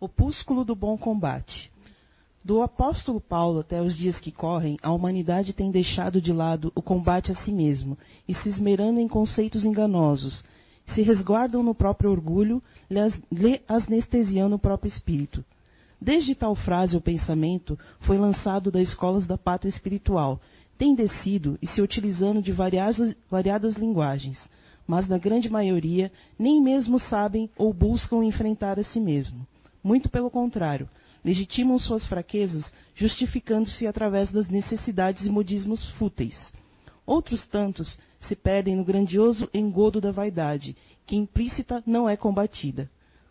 Opúsculo do Bom Combate. Do apóstolo Paulo até os dias que correm, a humanidade tem deixado de lado o combate a si mesmo e se esmerando em conceitos enganosos, se resguardam no próprio orgulho, lhe anestesiando o próprio espírito. Desde tal frase ou pensamento foi lançado das escolas da pátria espiritual, tem descido e se utilizando de variadas, variadas linguagens, mas na grande maioria nem mesmo sabem ou buscam enfrentar a si mesmo. Muito pelo contrário, legitimam suas fraquezas, justificando-se através das necessidades e modismos fúteis. Outros tantos se perdem no grandioso engodo da vaidade, que implícita não é combatida.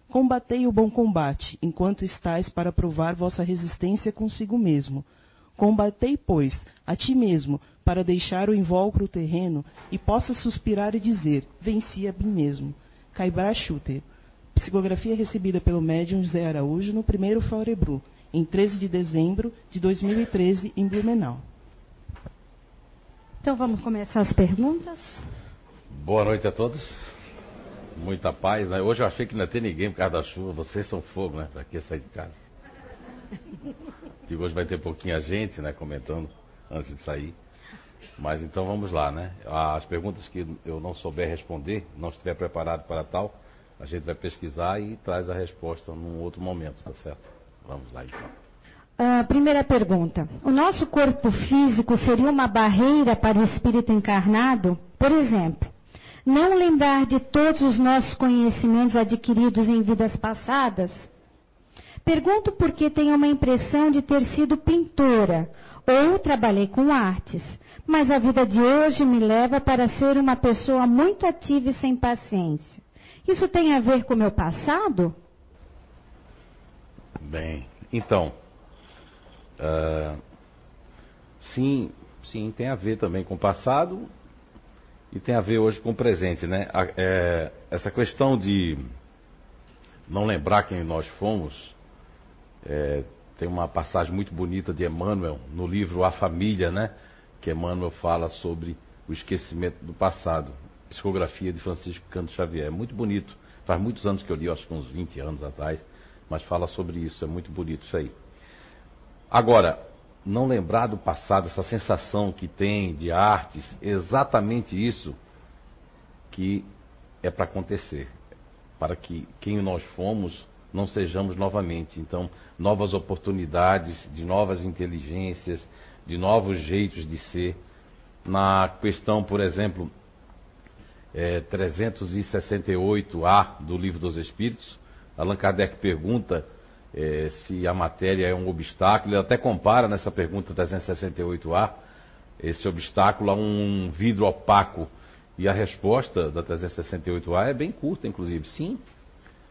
Combatei o bom combate, enquanto estais para provar vossa resistência consigo mesmo. Combatei, pois, a ti mesmo, para deixar o invólucro terreno e possa suspirar e dizer: Venci a mim mesmo. Caibra Schutter. Psicografia recebida pelo médium José Araújo no primeiro Florebru, em 13 de dezembro de 2013, em Blumenau. Então vamos começar as perguntas. Boa noite a todos. Muita paz. Né? Hoje eu achei que não ia ter ninguém por causa da chuva. Vocês são fogo, né? Para que sair de casa? Digo, hoje vai ter pouquinha gente, né? Comentando antes de sair. Mas então vamos lá, né? As perguntas que eu não souber responder, não estiver preparado para tal, a gente vai pesquisar e traz a resposta num outro momento, tá certo? Vamos lá então. Uh, primeira pergunta. O nosso corpo físico seria uma barreira para o espírito encarnado? Por exemplo, não lembrar de todos os nossos conhecimentos adquiridos em vidas passadas? Pergunto porque tenho uma impressão de ter sido pintora ou trabalhei com artes, mas a vida de hoje me leva para ser uma pessoa muito ativa e sem paciência. Isso tem a ver com o meu passado? Bem, então. Uh, sim, sim, tem a ver também com o passado e tem a ver hoje com o presente, né? É, essa questão de não lembrar quem nós fomos, é, tem uma passagem muito bonita de Emmanuel no livro A Família, né? Que Emmanuel fala sobre o esquecimento do passado psicografia de Francisco Canto Xavier. É muito bonito. Faz muitos anos que eu li, acho que uns 20 anos atrás, mas fala sobre isso. É muito bonito isso aí. Agora, não lembrar do passado, essa sensação que tem de artes, exatamente isso que é para acontecer. Para que quem nós fomos não sejamos novamente. Então, novas oportunidades, de novas inteligências, de novos jeitos de ser. Na questão, por exemplo, é, 368A do Livro dos Espíritos, Allan Kardec pergunta é, se a matéria é um obstáculo, ele até compara nessa pergunta 368A esse obstáculo a um vidro opaco. E a resposta da 368A é bem curta, inclusive, sim,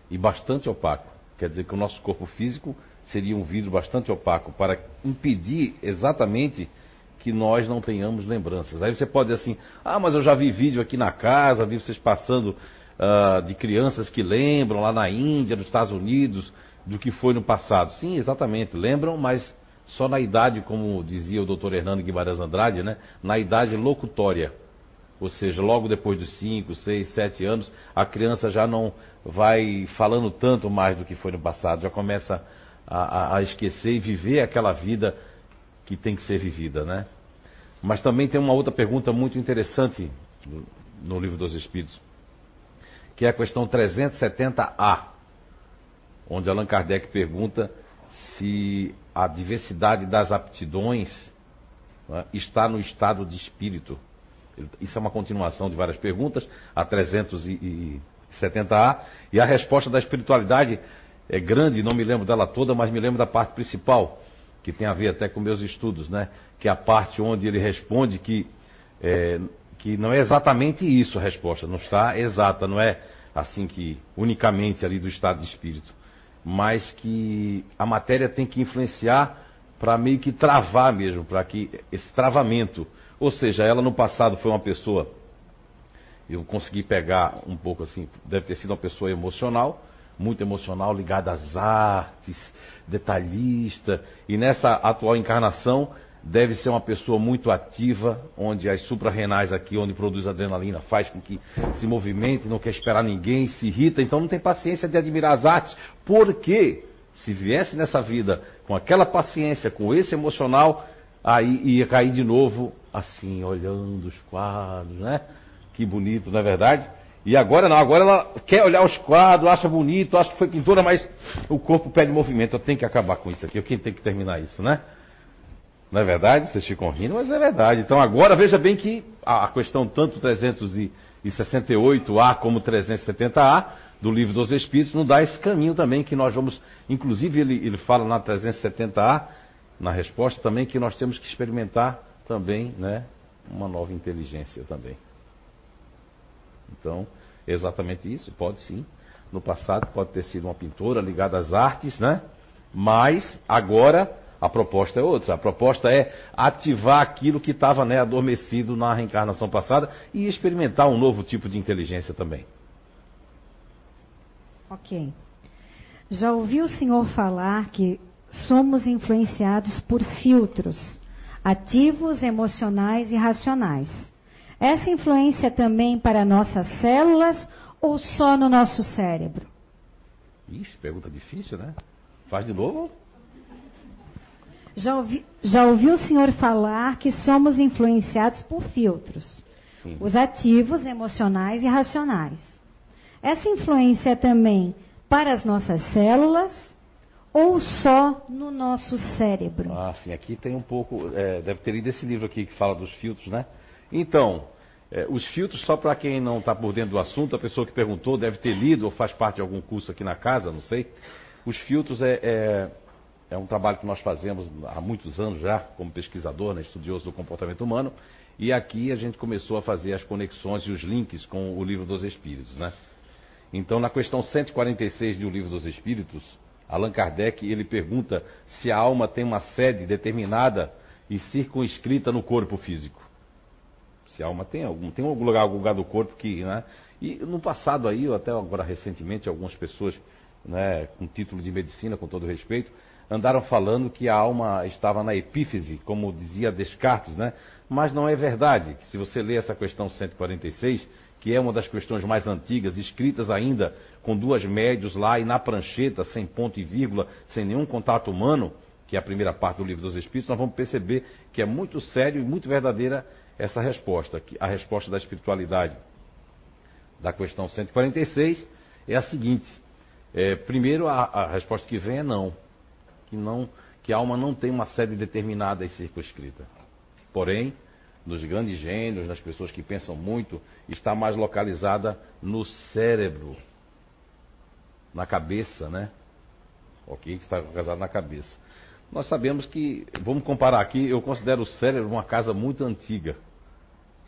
e bastante opaco. Quer dizer que o nosso corpo físico seria um vidro bastante opaco para impedir exatamente que nós não tenhamos lembranças. Aí você pode dizer assim: ah, mas eu já vi vídeo aqui na casa, vi vocês passando uh, de crianças que lembram lá na Índia, nos Estados Unidos, do que foi no passado. Sim, exatamente, lembram, mas só na idade, como dizia o doutor Hernando Guimarães Andrade, né? na idade locutória. Ou seja, logo depois dos 5, 6, 7 anos, a criança já não vai falando tanto mais do que foi no passado, já começa a, a, a esquecer e viver aquela vida que tem que ser vivida, né? Mas também tem uma outra pergunta muito interessante no Livro dos Espíritos, que é a questão 370A, onde Allan Kardec pergunta se a diversidade das aptidões né, está no estado de espírito. Isso é uma continuação de várias perguntas, a 370A, e a resposta da espiritualidade é grande, não me lembro dela toda, mas me lembro da parte principal, que tem a ver até com meus estudos, né? Que é a parte onde ele responde que, é, que não é exatamente isso a resposta, não está exata, não é assim que unicamente ali do estado de espírito, mas que a matéria tem que influenciar para meio que travar mesmo, para que esse travamento, ou seja, ela no passado foi uma pessoa, eu consegui pegar um pouco assim, deve ter sido uma pessoa emocional, muito emocional, ligada às artes, detalhista, e nessa atual encarnação deve ser uma pessoa muito ativa, onde as suprarrenais aqui, onde produz adrenalina, faz com que se movimente, não quer esperar ninguém, se irrita, então não tem paciência de admirar as artes, porque Se viesse nessa vida com aquela paciência, com esse emocional, aí ia cair de novo assim, olhando os quadros, né? Que bonito, não é verdade? E agora não, agora ela quer olhar os quadros, acha bonito, acha que foi pintura, mas o corpo pede movimento. Eu tenho que acabar com isso aqui, quem tem que terminar isso, né? Não é verdade? Vocês ficam rindo, mas é verdade. Então agora veja bem que a questão tanto 368A como 370A do livro dos Espíritos nos dá esse caminho também que nós vamos, inclusive ele, ele fala na 370A, na resposta também, que nós temos que experimentar também, né, uma nova inteligência também. Então, exatamente isso, pode sim. No passado pode ter sido uma pintora ligada às artes, né? Mas agora a proposta é outra. A proposta é ativar aquilo que estava né, adormecido na reencarnação passada e experimentar um novo tipo de inteligência também. Ok. Já ouviu o senhor falar que somos influenciados por filtros ativos, emocionais e racionais. Essa influência também para nossas células ou só no nosso cérebro? Ixi, pergunta difícil, né? Faz de novo. Já, ouvi, já ouviu o senhor falar que somos influenciados por filtros, Sim. os ativos, emocionais e racionais. Essa influência é também para as nossas células ou só no nosso cérebro? Ah, sim, aqui tem um pouco, é, deve ter lido esse livro aqui que fala dos filtros, né? Então, é, os filtros, só para quem não está por dentro do assunto, a pessoa que perguntou deve ter lido ou faz parte de algum curso aqui na casa, não sei. Os filtros é, é, é um trabalho que nós fazemos há muitos anos já, como pesquisador, né, estudioso do comportamento humano, e aqui a gente começou a fazer as conexões e os links com o Livro dos Espíritos, né? Então, na questão 146 do Livro dos Espíritos, Allan Kardec ele pergunta se a alma tem uma sede determinada e circunscrita no corpo físico. Alma tem algum, tem algum lugar, algum lugar do corpo que, né? E no passado aí, até agora recentemente, algumas pessoas, né, com título de medicina, com todo respeito, andaram falando que a alma estava na epífise, como dizia Descartes, né? Mas não é verdade. Se você lê essa questão 146, que é uma das questões mais antigas, escritas ainda com duas médios lá e na prancheta, sem ponto e vírgula, sem nenhum contato humano, que é a primeira parte do livro dos Espíritos, nós vamos perceber que é muito sério e muito verdadeira essa resposta, a resposta da espiritualidade da questão 146 é a seguinte: é, primeiro a, a, resposta que vem é não, que não, que a alma não tem uma sede determinada e circunscrita. Porém, nos grandes gênios, nas pessoas que pensam muito, está mais localizada no cérebro, na cabeça, né? Ok, que está localizado na cabeça. Nós sabemos que, vamos comparar aqui, eu considero o cérebro uma casa muito antiga,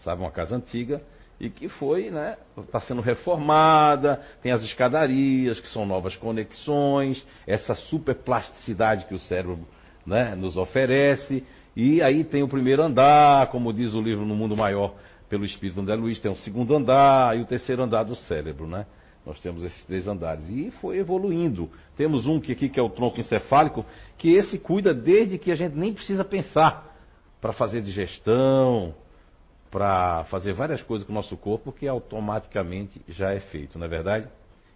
sabe, uma casa antiga e que foi, né, está sendo reformada, tem as escadarias, que são novas conexões, essa super plasticidade que o cérebro né, nos oferece, e aí tem o primeiro andar, como diz o livro No Mundo Maior, pelo Espírito André Luiz, tem o segundo andar e o terceiro andar do cérebro, né? Nós temos esses três andares. E foi evoluindo. Temos um que aqui que é o tronco encefálico, que esse cuida desde que a gente nem precisa pensar para fazer digestão, para fazer várias coisas com o nosso corpo, que automaticamente já é feito, não é verdade?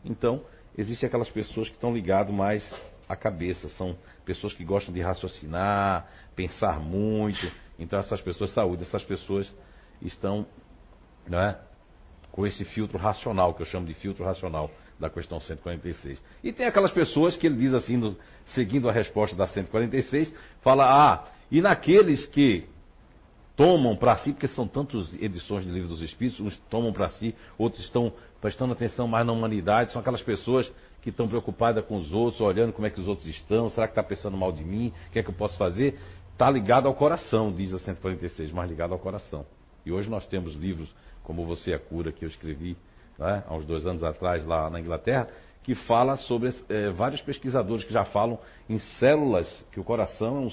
Então, existem aquelas pessoas que estão ligadas mais à cabeça, são pessoas que gostam de raciocinar, pensar muito. Então essas pessoas, saúde, essas pessoas estão né, com esse filtro racional, que eu chamo de filtro racional da questão 146. E tem aquelas pessoas que ele diz assim, no, seguindo a resposta da 146, fala, ah, e naqueles que tomam para si, porque são tantas edições do Livro dos Espíritos, uns tomam para si, outros estão prestando atenção mais na humanidade, são aquelas pessoas que estão preocupadas com os outros, olhando como é que os outros estão, será que está pensando mal de mim, o que é que eu posso fazer? Está ligado ao coração, diz a 146, mas ligado ao coração. E hoje nós temos livros como Você é a Cura, que eu escrevi né, há uns dois anos atrás lá na Inglaterra, que fala sobre é, vários pesquisadores que já falam em células, que o coração é, um,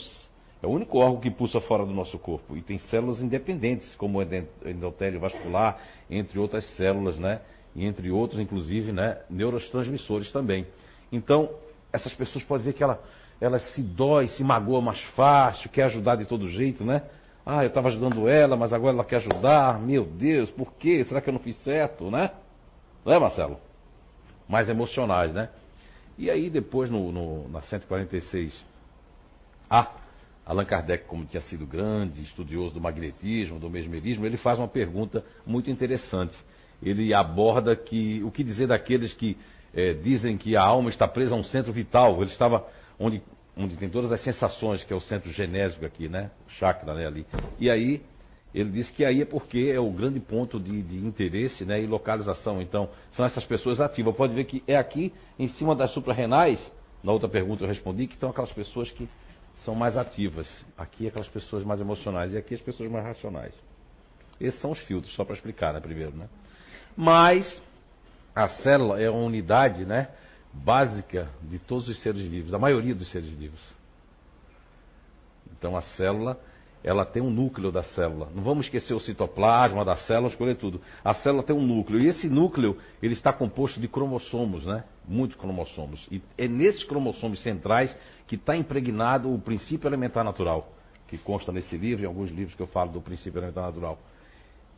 é, o único órgão que pulsa fora do nosso corpo. E tem células independentes, como o endotélio vascular, entre outras células, né? E entre outros, inclusive, né, neurotransmissores também. Então, essas pessoas podem ver que ela, ela se dói, se magoa mais fácil, quer ajudar de todo jeito, né? Ah, eu estava ajudando ela, mas agora ela quer ajudar. Meu Deus, por quê? Será que eu não fiz certo, né? Não é, Marcelo? Mais emocionais, né? E aí depois, no, no, na 146A, ah, Allan Kardec, como tinha sido grande estudioso do magnetismo, do mesmerismo, ele faz uma pergunta muito interessante. Ele aborda que o que dizer daqueles que é, dizem que a alma está presa a um centro vital. Ele estava onde, onde tem todas as sensações, que é o centro genésico aqui, né? O chakra né, ali. E aí ele disse que aí é porque é o grande ponto de, de, interesse né, e localização. Então, são essas pessoas ativas. Pode ver que é aqui, em cima das suprarrenais, na outra pergunta eu respondi, que estão aquelas pessoas que são mais ativas. Aqui aquelas pessoas mais emocionais e aqui as pessoas mais racionais. Esses são os filtros, só para explicar, né, primeiro, né? Mas a célula é uma unidade, né, básica de todos os seres vivos, da maioria dos seres vivos. Então a célula ela tem um núcleo da célula. Não vamos esquecer o citoplasma da célula, escolher tudo. A célula tem um núcleo. E esse núcleo, ele está composto de cromossomos, né? Muitos cromossomos. E é nesses cromossomos centrais que está impregnado o princípio elementar natural, que consta nesse livro, em alguns livros que eu falo do princípio elementar natural.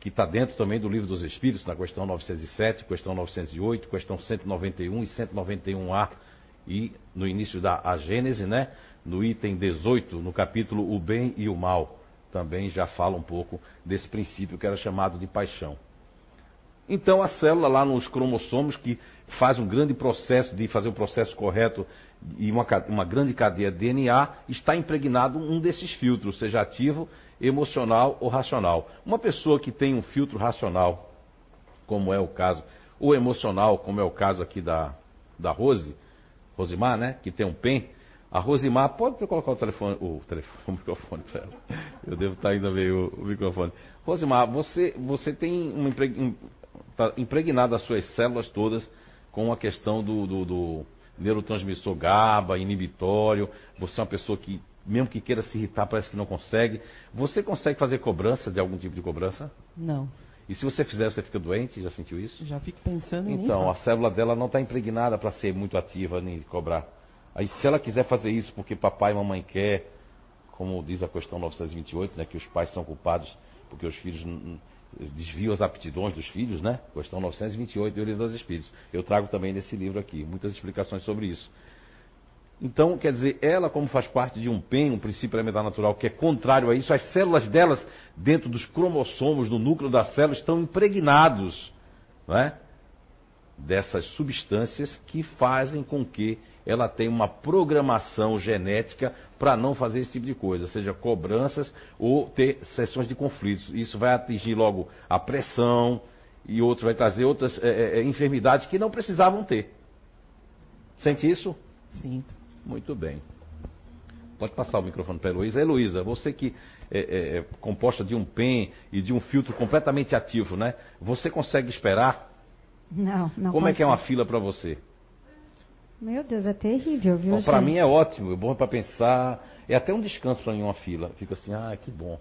Que está dentro também do livro dos Espíritos, na questão 907, questão 908, questão 191 e 191A. E no início da Gênese, né? No item 18, no capítulo O Bem e o Mal, também já fala um pouco desse princípio que era chamado de paixão. Então a célula lá nos cromossomos que faz um grande processo de fazer o processo correto e uma, uma grande cadeia de DNA está impregnado um desses filtros, seja ativo, emocional ou racional. Uma pessoa que tem um filtro racional, como é o caso, ou emocional, como é o caso aqui da, da Rose, Rosimar, né, que tem um PEN, a Rosimar, pode colocar o telefone, o, telefone, o microfone para ela. Eu devo estar ainda meio o, microfone. Rosimar, você, você tem uma impreg, tá impregnado as suas células todas com a questão do, do, do neurotransmissor GABA, inibitório. Você é uma pessoa que, mesmo que queira se irritar, parece que não consegue. Você consegue fazer cobrança de algum tipo de cobrança? Não. E se você fizer, você fica doente? Já sentiu isso? Já fico pensando em Então, a célula dela não está impregnada para ser muito ativa nem cobrar. Aí se ela quiser fazer isso porque papai e mamãe quer, como diz a questão 928, né, que os pais são culpados porque os filhos desviam as aptidões dos filhos, né? Questão 928 do Livro dos Espíritos. Eu trago também nesse livro aqui muitas explicações sobre isso. Então, quer dizer, ela, como faz parte de um PEN, um princípio elementar natural, que é contrário a isso, as células delas, dentro dos cromossomos, no núcleo da célula, estão impregnados não é? Dessas substâncias que fazem com que ela tenha uma programação genética para não fazer esse tipo de coisa, seja cobranças ou ter sessões de conflitos. Isso vai atingir logo a pressão e outros vai trazer outras é, é, enfermidades que não precisavam ter. Sente isso? Sinto. Muito bem. Pode passar o microfone para a Heloísa. Heloísa, você que é, é, é composta de um PEN e de um filtro completamente ativo, né? Você consegue esperar não, não. Como é que é uma fila para você? Meu Deus, é terrível, viu? Para mim é ótimo, é bom para pensar. É até um descanso para mim uma fila. Fica assim, ah, que bom.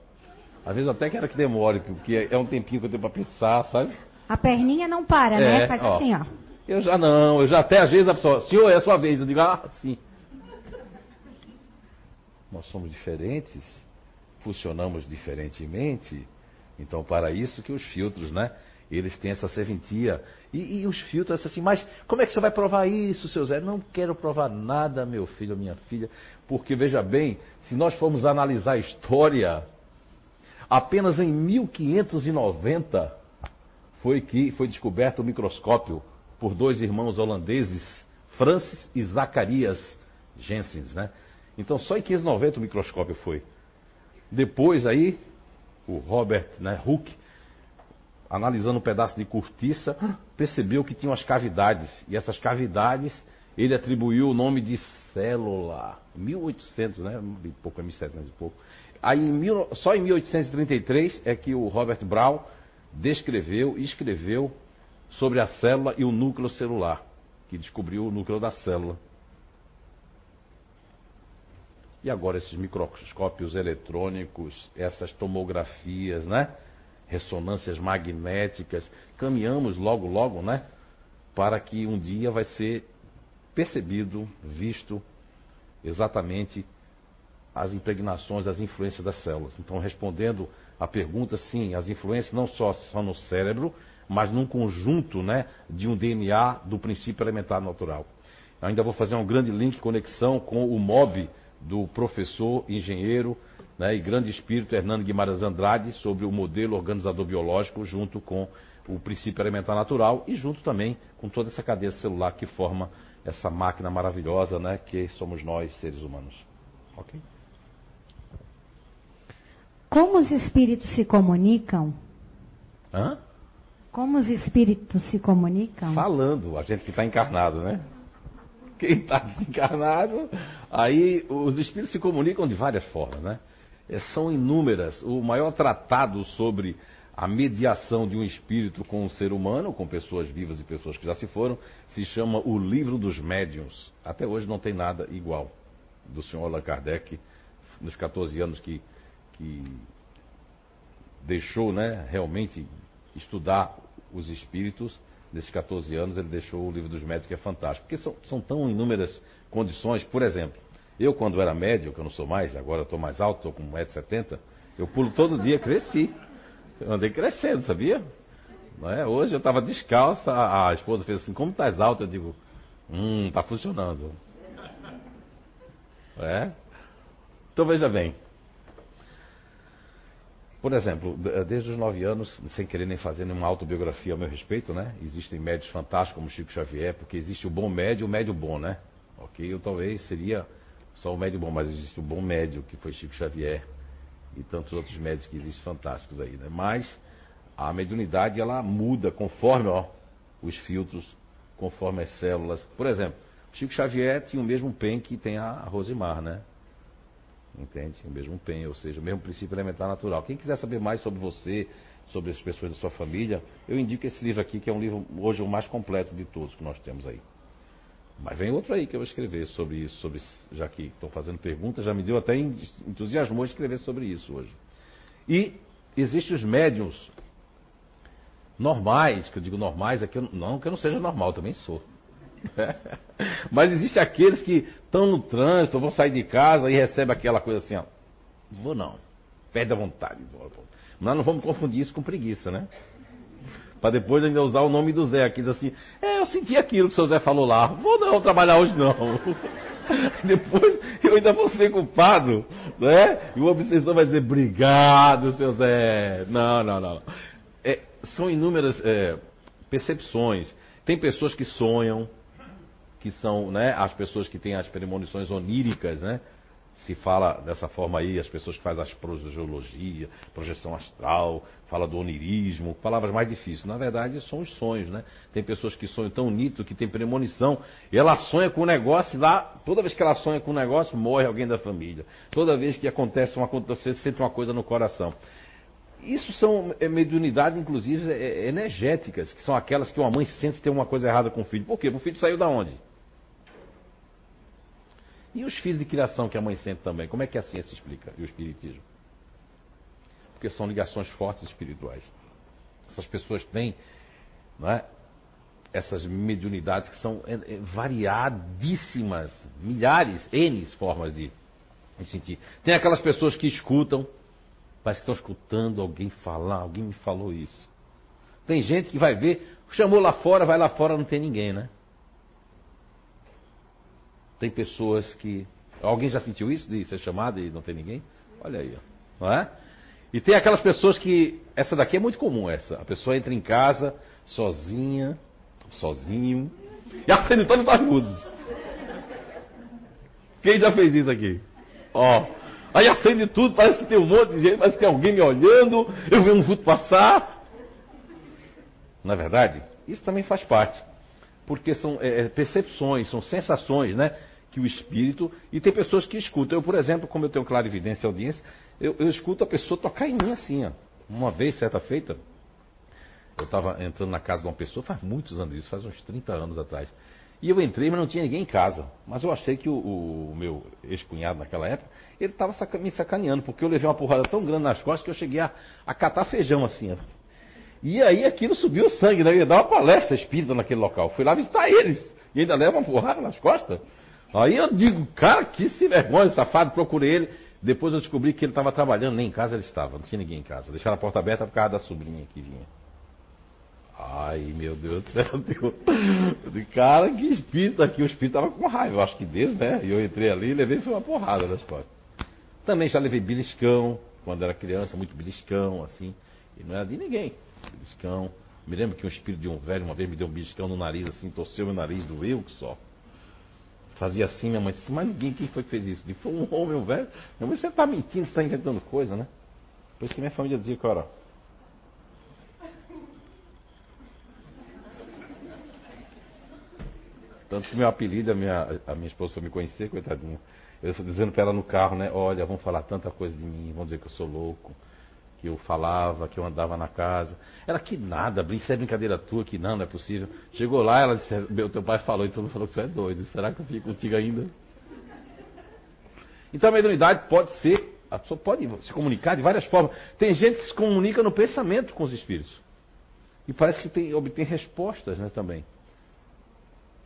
Às vezes até quero que demore, porque é um tempinho que eu tenho para pensar, sabe? A perninha não para, né? é, Faz ó, assim, ó. Eu já não, eu já até às vezes a pessoa, senhor, é a sua vez. Eu digo, ah, sim. Nós somos diferentes, funcionamos diferentemente. Então, para isso que os filtros, né? Eles têm essa serventia. E, e os filtros assim, mas como é que você vai provar isso, seu Zé? Não quero provar nada, meu filho, minha filha, porque veja bem, se nós formos analisar a história, apenas em 1590 foi que foi descoberto o microscópio por dois irmãos holandeses, Francis e Zacarias Jensens, né? Então só em 1590 o microscópio foi. Depois aí, o Robert né, Hooke analisando um pedaço de cortiça, percebeu que tinha umas cavidades. E essas cavidades ele atribuiu o nome de célula. 1800, né? Pouco, é 1700 e pouco. Aí, em mil, só em 1833 é que o Robert Brown descreveu e escreveu sobre a célula e o núcleo celular, que descobriu o núcleo da célula. E agora esses microscópios eletrônicos, essas tomografias, né? Ressonâncias magnéticas, caminhamos logo, logo, né? Para que um dia vai ser percebido, visto exatamente as impregnações, as influências das células. Então, respondendo à pergunta, sim, as influências não só são no cérebro, mas num conjunto né, de um DNA do princípio elementar natural. Ainda vou fazer um grande link, conexão com o MOB do professor, engenheiro né, e grande espírito Hernando Guimarães Andrade sobre o modelo organizador biológico junto com o princípio elementar natural e junto também com toda essa cadeia celular que forma essa máquina maravilhosa né, que somos nós, seres humanos. Ok? Como os espíritos se comunicam? Hã? Como os espíritos se comunicam? Falando, a gente que está encarnado, né? Quem está desencarnado, aí os espíritos se comunicam de várias formas, né? É, são inúmeras. O maior tratado sobre a mediação de um espírito com um ser humano, com pessoas vivas e pessoas que já se foram, se chama O Livro dos Médiuns. Até hoje não tem nada igual do senhor Allan Kardec, nos 14 anos que, que deixou né, realmente estudar os espíritos. Nesses 14 anos ele deixou o Livro dos Médiuns, que é fantástico. Porque são, são tão inúmeras condições. Por exemplo, eu quando era médio, que eu não sou mais, agora estou mais alto, estou com 1,70m, eu pulo todo dia, cresci. Eu andei crescendo, sabia? É? Hoje eu estava descalça, a, a, esposa fez assim, como estás alto? Eu digo, hum, está funcionando. É? Então veja bem. Por exemplo, desde os nove anos, sem querer nem fazer nenhuma autobiografia ao meu respeito, né? Existem médios fantásticos como Chico Xavier, porque existe o bom médio e o médio bom, né? Ok? Eu talvez seria só o médio bom, mas existe o bom médio, que foi Chico Xavier, e tantos outros médios que existem fantásticos aí, né? Mas a mediunidade ela muda conforme ó, os filtros, conforme as células. Por exemplo, Chico Xavier tinha o mesmo pen que tem a Rosimar, né? Entende? O mesmo pen, ou seja, o mesmo princípio elementar natural. Quem quiser saber mais sobre você, sobre as pessoas da sua família, eu indico esse livro aqui, que é um livro hoje o mais completo de todos que nós temos aí. Mas vem outro aí que eu vou escrever sobre isso, sobre, já que estão fazendo perguntas, já me deu até entusiasmo escrever sobre isso hoje. E existem os médiums normais, que eu digo normais, é que eu, não que eu não seja normal, também sou. Mas existem aqueles que estão no trânsito, vão sair de casa e recebem aquela coisa assim, ó. Vou não. Perde a vontade. Nós não vamos confundir isso com preguiça, né? Para depois ainda usar o nome do Zé aqui, diz assim, é, eu senti aquilo que o seu Zé falou lá. Vou não trabalhar hoje não. depois eu ainda vou ser culpado, né? E o obsessor vai dizer, obrigado, seu Zé. Não, não, não. É, são inúmeras é, percepções. Tem pessoas que sonham, que são né, as pessoas que têm as premonições oníricas, né? Se fala dessa forma aí, as pessoas que fazem as projeologia, projeção astral, fala do onirismo, palavras mais difíceis. Na verdade, são os sonhos, né? Tem pessoas que sonham tão nítido, que tem premonição, e ela sonha com um negócio e lá, toda vez que ela sonha com um negócio, morre alguém da família. Toda vez que acontece uma coisa, você sente uma coisa no coração. Isso são é, mediunidades, inclusive, é, é, energéticas, que são aquelas que uma mãe sente ter uma coisa errada com o filho. Por quê? O filho saiu da onde? E os filhos de criação que a mãe sente também? Como é que a ciência explica e o espiritismo? Porque são ligações fortes espirituais. Essas pessoas têm é, essas mediunidades que são é, é, variadíssimas, milhares, N formas de, de sentir. Tem aquelas pessoas que escutam, parece que estão escutando alguém falar, alguém me falou isso. Tem gente que vai ver, chamou lá fora, vai lá fora, não tem ninguém, né? Tem pessoas que. Alguém já sentiu isso de ser chamado e não ter ninguém? Olha aí, ó. não é? E tem aquelas pessoas que. Essa daqui é muito comum, essa. A pessoa entra em casa, sozinha, sozinho, e acende todas as luzes. Quem já fez isso aqui? Ó. Aí acende tudo, parece que tem um monte de gente, parece que tem alguém me olhando, eu vi um vulto passar. Na é verdade, isso também faz parte. Porque são é, percepções, são sensações, né? Que o espírito. E tem pessoas que escutam. Eu, por exemplo, como eu tenho clara evidência e audiência, eu, eu escuto a pessoa tocar em mim assim, ó. Uma vez, certa feita, eu estava entrando na casa de uma pessoa, faz muitos anos isso, faz uns 30 anos atrás. E eu entrei, mas não tinha ninguém em casa. Mas eu achei que o, o meu ex-cunhado naquela época, ele estava saca, me sacaneando, porque eu levei uma porrada tão grande nas costas que eu cheguei a, a catar feijão assim. Ó. E aí aquilo subiu o sangue, né? Eu ia dar uma palestra espírita naquele local. Fui lá visitar eles. E ainda leva uma porrada nas costas. Aí eu digo, cara, que se vergonha, safado, procurei ele. Depois eu descobri que ele estava trabalhando, nem em casa ele estava, não tinha ninguém em casa. Deixaram a porta aberta por causa da sobrinha que vinha. Ai, meu Deus do céu. Disse, cara, que espírito aqui. O espírito tava com raiva, eu acho que Deus, né? E eu entrei ali e levei foi uma porrada nas costas. Também já levei beliscão, quando era criança, muito beliscão, assim. E não era de ninguém. Beliscão. Me lembro que um espírito de um velho uma vez me deu um beliscão no nariz, assim, torceu meu nariz, doeu que só. Fazia assim, minha mãe disse, mas ninguém, quem foi que fez isso? Disse, foi um homem, velho. Minha mãe, você está mentindo, você está inventando coisa, né? Por isso que minha família dizia, cara, Tanto que meu apelido, a minha, a minha esposa foi me conhecer, coitadinha. Eu estou dizendo para ela no carro, né? Olha, vão falar tanta coisa de mim, vão dizer que eu sou louco, que eu falava, que eu andava na casa. Ela, que nada, isso é brincadeira tua, que não, não é possível. Chegou lá, ela disse, meu teu pai falou e todo mundo falou que tu é doido. Será que eu fico contigo ainda? Então a mediunidade pode ser, a pessoa pode se comunicar de várias formas. Tem gente que se comunica no pensamento com os espíritos. E parece que tem, obtém respostas né, também.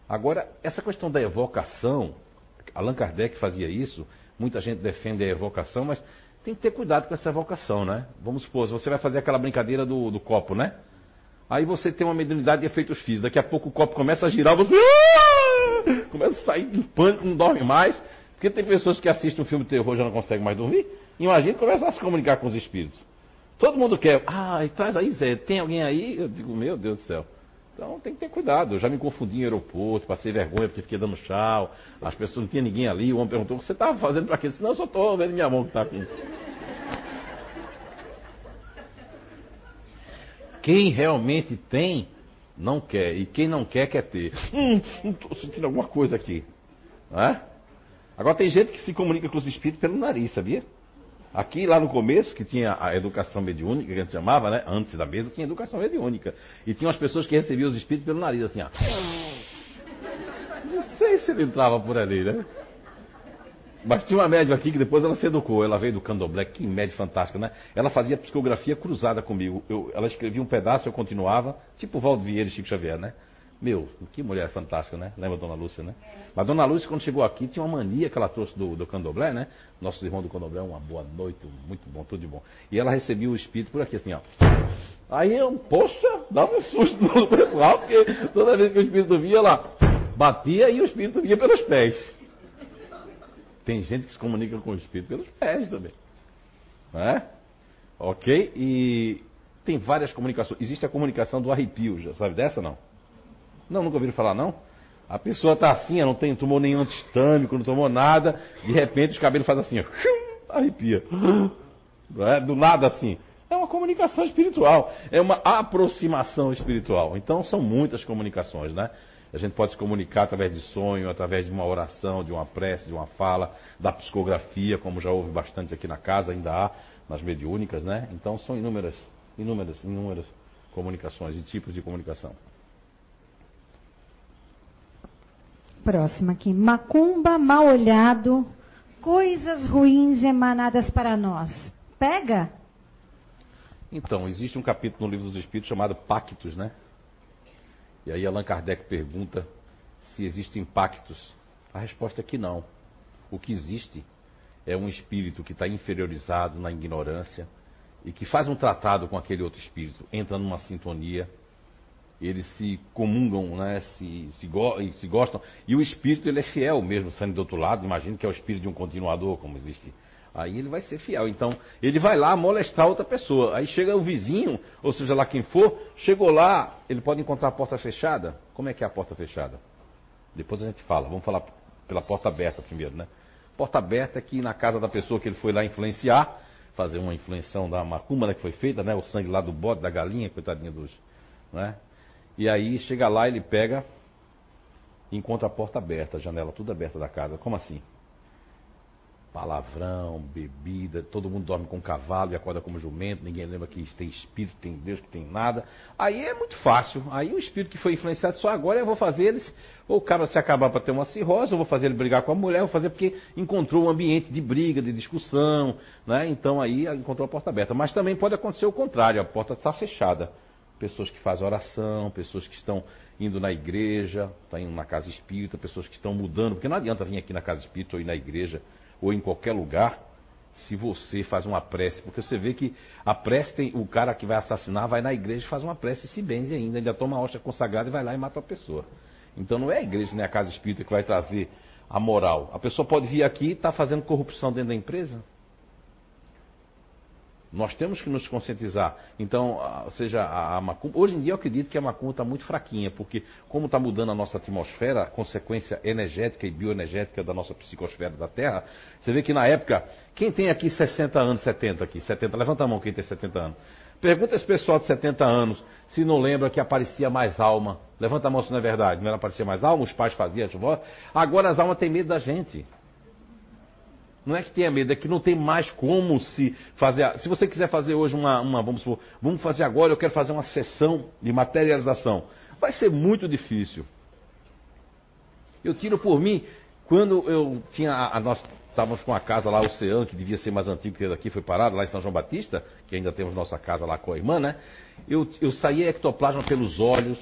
Agora, essa questão da evocação, Allan Kardec fazia isso, muita gente defende a evocação, mas tem que ter cuidado com essa evocação, né? Vamos supor, você vai fazer aquela brincadeira do, do copo, né? Aí você tem uma mediunidade de efeitos físicos, daqui a pouco o copo começa a girar, você ah! começa a sair em pânico, não dorme mais, porque tem pessoas que assistem um filme de terror e já não conseguem mais dormir. Imagina começar a se comunicar com os espíritos. Todo mundo quer, ah, traz aí, Zé, tem alguém aí? Eu digo, meu Deus do céu. Então tem que ter cuidado. Eu já me confundi em aeroporto, passei vergonha porque fiquei dando tchau. As pessoas não tinha ninguém ali. O homem perguntou: o que você estava fazendo para quê? Disse: não, eu só estou vendo minha mão que está aqui. Quem realmente tem, não quer. E quem não quer, quer ter. Hum, estou sentindo alguma coisa aqui. Não é? Agora tem gente que se comunica com os espíritos pelo nariz, sabia? Aqui, lá no começo, que tinha a educação mediúnica, que a gente chamava, né? Antes da mesa, tinha educação mediúnica. E tinha umas pessoas que recebiam os espíritos pelo nariz, assim, ó. Não sei se ele entrava por ali, né? Mas tinha uma médium aqui que depois ela se educou. Ela veio do Candomblé, que média fantástica, né? Ela fazia psicografia cruzada comigo. Eu, ela escrevia um pedaço, eu continuava, tipo Valdo Vieira e Chico Xavier, né? Meu, que mulher fantástica, né? Lembra a Dona Lúcia, né? Mas Dona Lúcia, quando chegou aqui, tinha uma mania que ela trouxe do, do Candomblé, né? Nossos irmãos do Candomblé, uma boa noite, muito bom, tudo de bom. E ela recebia o espírito por aqui, assim, ó. Aí eu, poxa, dava um susto no pessoal, porque toda vez que o espírito vinha, ela batia e o espírito vinha pelos pés. Tem gente que se comunica com o espírito pelos pés também. Não é? Ok? E tem várias comunicações. Existe a comunicação do arrepio, já sabe dessa não? Não, nunca ouviram falar, não? A pessoa está assim, não tem, tomou nenhum antistâmico, não tomou nada, de repente os cabelos fazem assim, ó, arrepia. É? Do nada assim. É uma comunicação espiritual, é uma aproximação espiritual. Então são muitas comunicações, né? A gente pode se comunicar através de sonho, através de uma oração, de uma prece, de uma fala, da psicografia, como já houve bastante aqui na casa, ainda há nas mediúnicas, né? Então são inúmeras, inúmeras, inúmeras comunicações e tipos de comunicação. Próxima aqui. Macumba mal olhado, coisas ruins emanadas para nós. Pega? Então, existe um capítulo no Livro dos Espíritos chamado Pactos, né? E aí Allan Kardec pergunta se existem pactos. A resposta é que não. O que existe é um espírito que está inferiorizado na ignorância e que faz um tratado com aquele outro espírito, entra numa sintonia eles se comungam, né? se, se, go se, gostam. E o espírito ele é fiel mesmo, sendo do outro lado. Imagina que é o espírito de um continuador, como existe. Aí ele vai ser fiel. Então, ele vai lá molestar outra pessoa. Aí chega o vizinho, ou seja lá quem for, chegou lá, ele pode encontrar a porta fechada. Como é que é a porta fechada? Depois a gente fala. Vamos falar pela porta aberta primeiro, né? Porta aberta é que na casa da pessoa que ele foi lá influenciar, fazer uma influenciação da macumba né, que foi feita, né? O sangue lá do bode, da galinha, coitadinha dos. Né? E aí chega lá, ele pega encontra a porta aberta, a janela tudo aberta da casa. Como assim? Palavrão, bebida, todo mundo dorme com cavalo e acorda como jumento, ninguém lembra que tem espírito, tem Deus, que tem nada. Aí é muito fácil. Aí o espírito que foi influenciado só agora eu vou fazer eles, ou o cara se acabar para ter uma cirrose, ou vou fazer ele brigar com a mulher, vou fazer porque encontrou um ambiente de briga, de discussão, né? Então aí encontrou a porta aberta. Mas também pode acontecer o contrário, a porta está fechada pessoas que fazem oração, pessoas que estão indo na igreja, estão tá indo na casa espírita, pessoas que estão mudando, porque não adianta vir aqui na casa espírita ou ir na igreja ou em qualquer lugar se você faz uma prece, porque você vê que a prece tem, o cara que vai assassinar vai na igreja e faz uma prece e se benze ainda, ainda toma a hóstia consagrada e vai lá e mata a pessoa. Então não é a igreja nem a casa espírita que vai trazer a moral. A pessoa pode vir aqui e estar tá fazendo corrupção dentro da empresa. Nós temos que nos conscientizar. Então, seja a, a macumba. Hoje em dia eu acredito que a macumba está muito fraquinha, porque como está mudando a nossa atmosfera, a consequência energética e bioenergética da nossa psicosfera da Terra, você vê que na época, quem tem aqui 60 anos, 70 aqui, 70, levanta a mão quem tem 70 anos. Pergunta esse pessoal de 70 anos se não lembra que aparecia mais alma. Levanta a mão se não é verdade. Não era aparecer mais alma, os pais faziam, agora as almas têm medo da gente. Não é que tenha medo, é que não tem mais como se fazer. Se você quiser fazer hoje uma, uma vamos supor, vamos fazer agora, eu quero fazer uma sessão de materialização. Vai ser muito difícil. Eu tiro por mim, quando eu tinha. A, a, nós estávamos com a casa lá, Oceano, que devia ser mais antigo que daqui, foi parado, lá em São João Batista, que ainda temos nossa casa lá com a irmã, né? Eu, eu saía ectoplasma pelos olhos,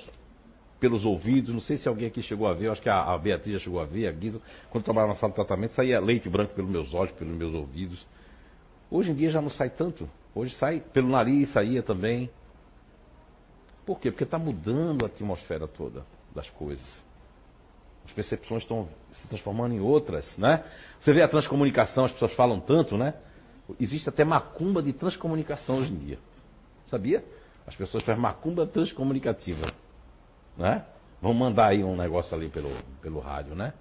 pelos ouvidos. Não sei se alguém aqui chegou a ver, acho que a, a Beatriz já chegou a ver, a Guisa. Quando trabalhava na sala de tratamento, saía leite branco pelos meus olhos, pelos meus ouvidos. Hoje em dia já não sai tanto. Hoje sai pelo nariz, saía também. Por quê? Porque está mudando a atmosfera toda das coisas. As percepções estão se transformando em outras, né? Você vê a transcomunicação, as pessoas falam tanto, né? Existe até macumba de transcomunicação hoje em dia. Sabia? As pessoas fazem macumba transcomunicativa. Né? Vamos mandar aí um negócio ali pelo, pelo rádio, né?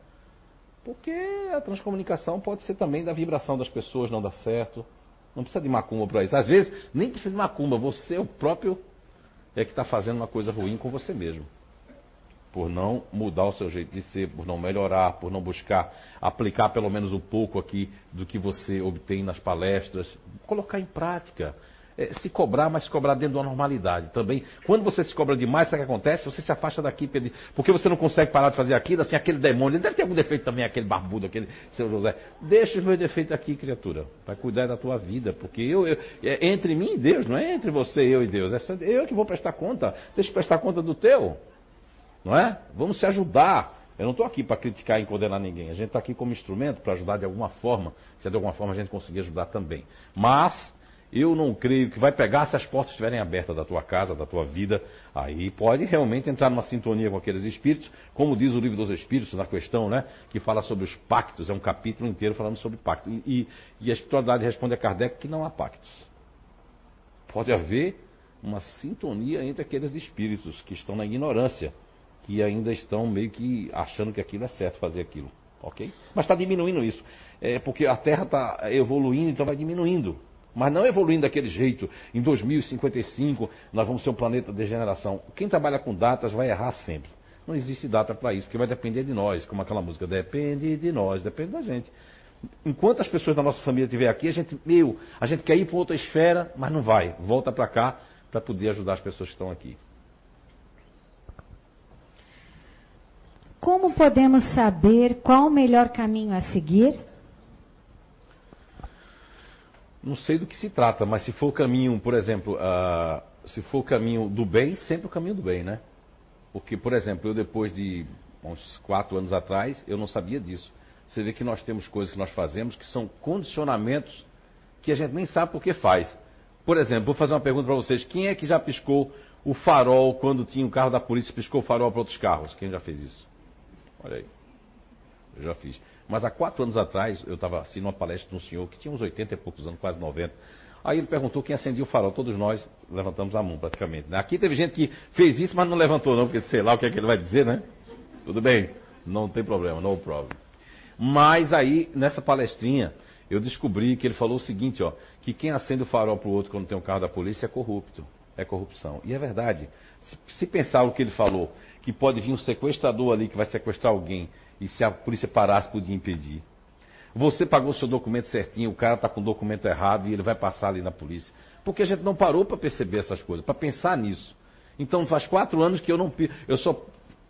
Porque a transcomunicação pode ser também da vibração das pessoas, não dá certo. Não precisa de macumba para isso. Às vezes, nem precisa de macumba. Você, o próprio, é que está fazendo uma coisa ruim com você mesmo. Por não mudar o seu jeito de ser, por não melhorar, por não buscar aplicar pelo menos um pouco aqui do que você obtém nas palestras. Colocar em prática é, se cobrar, mas se cobrar dentro da normalidade também. Quando você se cobra demais, sabe o que acontece? Você se afasta daqui, porque você não consegue parar de fazer aquilo, assim, aquele demônio, ele deve ter algum defeito também, aquele barbudo, aquele seu José. Deixa os meus defeitos aqui, criatura, para cuidar da tua vida, porque eu, eu, é entre mim e Deus, não é entre você, eu e Deus, é eu que vou prestar conta, deixa eu prestar conta do teu, não é? Vamos se ajudar. Eu não estou aqui para criticar e condenar ninguém. A gente está aqui como instrumento para ajudar de alguma forma. Se de alguma forma a gente conseguir ajudar também. Mas eu não creio que vai pegar se as portas estiverem abertas da tua casa, da tua vida. Aí pode realmente entrar numa sintonia com aqueles espíritos, como diz o livro dos Espíritos na questão, né? Que fala sobre os pactos, é um capítulo inteiro falando sobre pactos. E, e a espiritualidade responde a Kardec que não há pactos. Pode haver uma sintonia entre aqueles espíritos que estão na ignorância, que ainda estão meio que achando que aquilo é certo fazer aquilo. Ok? Mas está diminuindo isso. É porque a Terra está evoluindo, então vai diminuindo. Mas não evoluindo daquele jeito. Em 2055 nós vamos ser um planeta de. Quem trabalha com datas vai errar sempre. Não existe data para isso, porque vai depender de nós, como aquela música, depende de nós, depende da gente. Enquanto as pessoas da nossa família estiver aqui, a gente, meu, a gente quer ir para outra esfera, mas não vai. Volta para cá para poder ajudar as pessoas que estão aqui. Como podemos saber qual o melhor caminho a seguir? Não sei do que se trata, mas se for o caminho, por exemplo, uh, se for o caminho do bem, sempre o caminho do bem, né? Porque, por exemplo, eu depois de uns quatro anos atrás, eu não sabia disso. Você vê que nós temos coisas que nós fazemos que são condicionamentos que a gente nem sabe por que faz. Por exemplo, vou fazer uma pergunta para vocês. Quem é que já piscou o farol quando tinha um carro da polícia piscou o farol para outros carros? Quem já fez isso? Olha aí. Eu já fiz. Mas há quatro anos atrás, eu estava assistindo uma palestra de um senhor que tinha uns 80 e poucos anos, quase 90. Aí ele perguntou quem acendia o farol. Todos nós levantamos a mão, praticamente. Né? Aqui teve gente que fez isso, mas não levantou, não, porque sei lá o que é que ele vai dizer, né? Tudo bem, não tem problema, no problem. Mas aí, nessa palestrinha, eu descobri que ele falou o seguinte, ó, que quem acende o farol para o outro quando tem um carro da polícia é corrupto, é corrupção. E é verdade. Se, se pensar o que ele falou, que pode vir um sequestrador ali que vai sequestrar alguém e se a polícia parasse, podia impedir. Você pagou seu documento certinho, o cara está com o documento errado e ele vai passar ali na polícia. Porque a gente não parou para perceber essas coisas, para pensar nisso. Então faz quatro anos que eu não. Eu só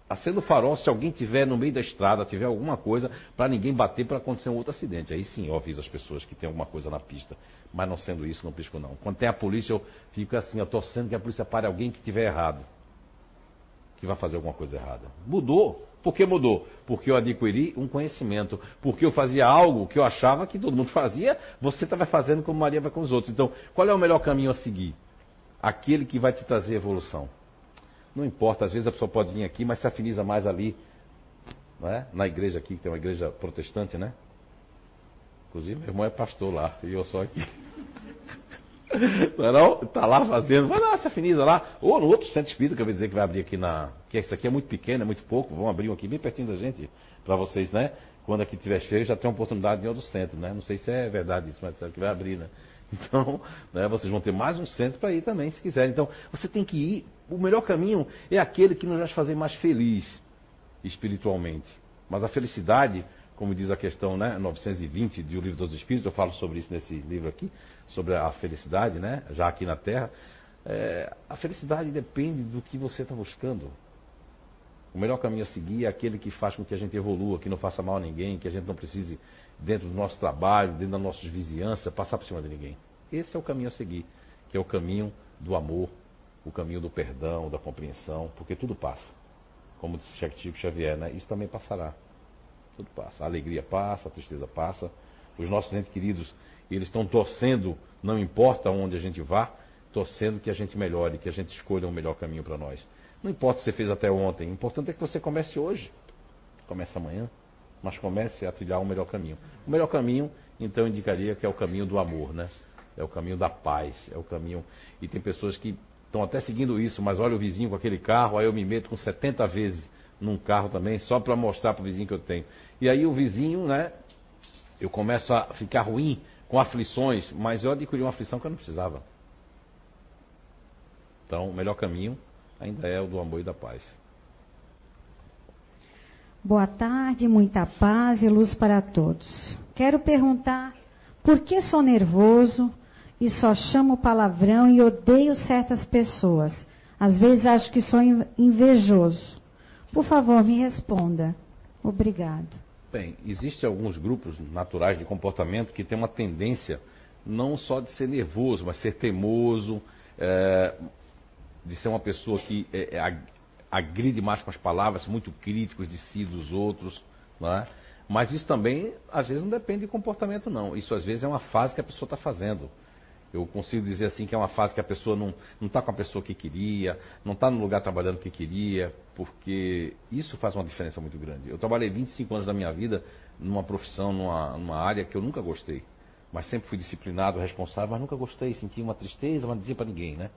acendo farol se alguém tiver no meio da estrada, tiver alguma coisa, para ninguém bater para acontecer um outro acidente. Aí sim eu aviso as pessoas que tem alguma coisa na pista. Mas não sendo isso, não pisco não. Quando tem a polícia, eu fico assim, eu torcendo que a polícia pare alguém que tiver errado. Que vai fazer alguma coisa errada. Mudou. Por que mudou? Porque eu adquiri um conhecimento. Porque eu fazia algo que eu achava que todo mundo fazia, você estava fazendo como Maria vai com os outros. Então, qual é o melhor caminho a seguir? Aquele que vai te trazer evolução. Não importa, às vezes a pessoa pode vir aqui, mas se afiniza mais ali, é? na igreja aqui, que tem uma igreja protestante, né? Inclusive, meu irmão é pastor lá, e eu sou aqui. Não é não? Tá lá fazendo, vai lá, se afiniza lá. Ou no outro centro espírita que eu vou dizer que vai abrir aqui na. Que isso aqui é muito pequeno, é muito pouco. Vão abrir um aqui bem pertinho da gente, para vocês, né? Quando aqui estiver cheio, já tem oportunidade em outro centro, né? Não sei se é verdade isso, mas é que vai abrir, né? Então, né, vocês vão ter mais um centro para ir também, se quiserem. Então, você tem que ir. O melhor caminho é aquele que nos vai fazer mais feliz espiritualmente. Mas a felicidade, como diz a questão né, 920 do Livro dos Espíritos, eu falo sobre isso nesse livro aqui, sobre a felicidade, né, já aqui na Terra. É, a felicidade depende do que você está buscando. O melhor caminho a seguir é aquele que faz com que a gente evolua, que não faça mal a ninguém, que a gente não precise, dentro do nosso trabalho, dentro da nossa vizinhança, passar por cima de ninguém. Esse é o caminho a seguir, que é o caminho do amor, o caminho do perdão, da compreensão, porque tudo passa. Como disse Chico Xavier, né? isso também passará. Tudo passa. A alegria passa, a tristeza passa. Os nossos entes queridos, eles estão torcendo, não importa onde a gente vá, torcendo que a gente melhore, que a gente escolha um melhor caminho para nós. Não importa se você fez até ontem, o importante é que você comece hoje. Comece amanhã, mas comece a trilhar um melhor caminho. O melhor caminho, então, indicaria que é o caminho do amor, né? É o caminho da paz, é o caminho. E tem pessoas que estão até seguindo isso, mas olha o vizinho com aquele carro, aí eu me meto com 70 vezes num carro também, só para mostrar para o vizinho que eu tenho. E aí o vizinho, né? Eu começo a ficar ruim com aflições, mas eu adquiri uma aflição que eu não precisava. Então, o melhor caminho ainda é o do amor e da paz. Boa tarde, muita paz e luz para todos. Quero perguntar por que sou nervoso e só chamo palavrão e odeio certas pessoas. Às vezes acho que sou invejoso. Por favor, me responda. Obrigado. Bem, existem alguns grupos naturais de comportamento que têm uma tendência não só de ser nervoso, mas ser teimoso, é, de ser uma pessoa que é, é, agride mais com as palavras, muito críticos de si e dos outros, é? Mas isso também, às vezes, não depende de comportamento, não. Isso, às vezes, é uma fase que a pessoa está fazendo. Eu consigo dizer assim que é uma fase que a pessoa não está com a pessoa que queria, não está no lugar trabalhando que queria, porque isso faz uma diferença muito grande. Eu trabalhei 25 anos da minha vida numa profissão, numa, numa área que eu nunca gostei. Mas sempre fui disciplinado, responsável, mas nunca gostei, sentia uma tristeza, mas não dizia para ninguém, né?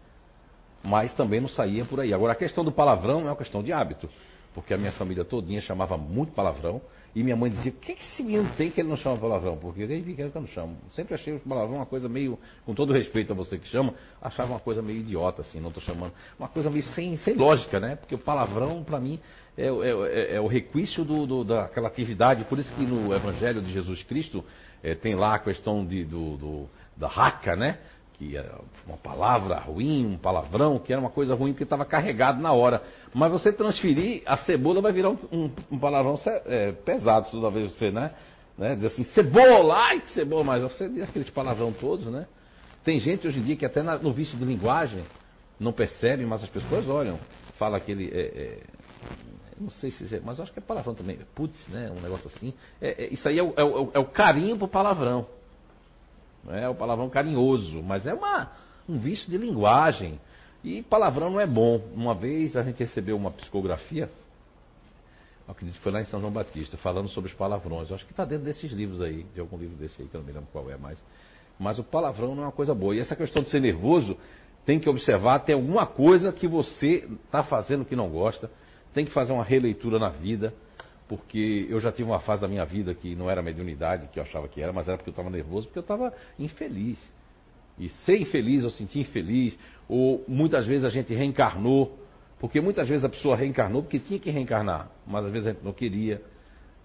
mas também não saía por aí. Agora, a questão do palavrão é uma questão de hábito, porque a minha família todinha chamava muito palavrão, e minha mãe dizia, o que, que esse menino tem que ele não chama palavrão? Porque pequeno que eu não chamo. Sempre achei o palavrão uma coisa meio, com todo respeito a você que chama, achava uma coisa meio idiota, assim, não estou chamando. Uma coisa meio sem, sem lógica, né? Porque o palavrão, para mim, é, é, é, é, o requisito do, do, daquela atividade. Por isso que no Evangelho de Jesus Cristo é, tem lá a questão de, do, do da raca, né? Que era uma palavra ruim, um palavrão, que era uma coisa ruim porque estava carregado na hora. Mas você transferir, a cebola vai virar um, um, um palavrão é, pesado toda vez você, né? né? Diz assim, cebola, ai que cebola, mas você diz aqueles palavrão todos, né? Tem gente hoje em dia que até na, no vício de linguagem não percebe, mas as pessoas olham, fala aquele. É, é, não sei se é, mas acho que é palavrão também. Putz, né? Um negócio assim. É, é, isso aí é o, é, o, é o carinho pro palavrão. É o palavrão carinhoso, mas é uma, um vício de linguagem. E palavrão não é bom. Uma vez a gente recebeu uma psicografia, acredito que foi lá em São João Batista, falando sobre os palavrões. Eu acho que está dentro desses livros aí, de algum livro desse aí, que eu não me lembro qual é mais. Mas o palavrão não é uma coisa boa. E essa questão de ser nervoso, tem que observar, tem alguma coisa que você está fazendo que não gosta, tem que fazer uma releitura na vida porque eu já tive uma fase da minha vida que não era mediunidade, que eu achava que era, mas era porque eu estava nervoso, porque eu estava infeliz. E ser infeliz, eu senti infeliz, ou muitas vezes a gente reencarnou, porque muitas vezes a pessoa reencarnou porque tinha que reencarnar, mas às vezes a gente não queria.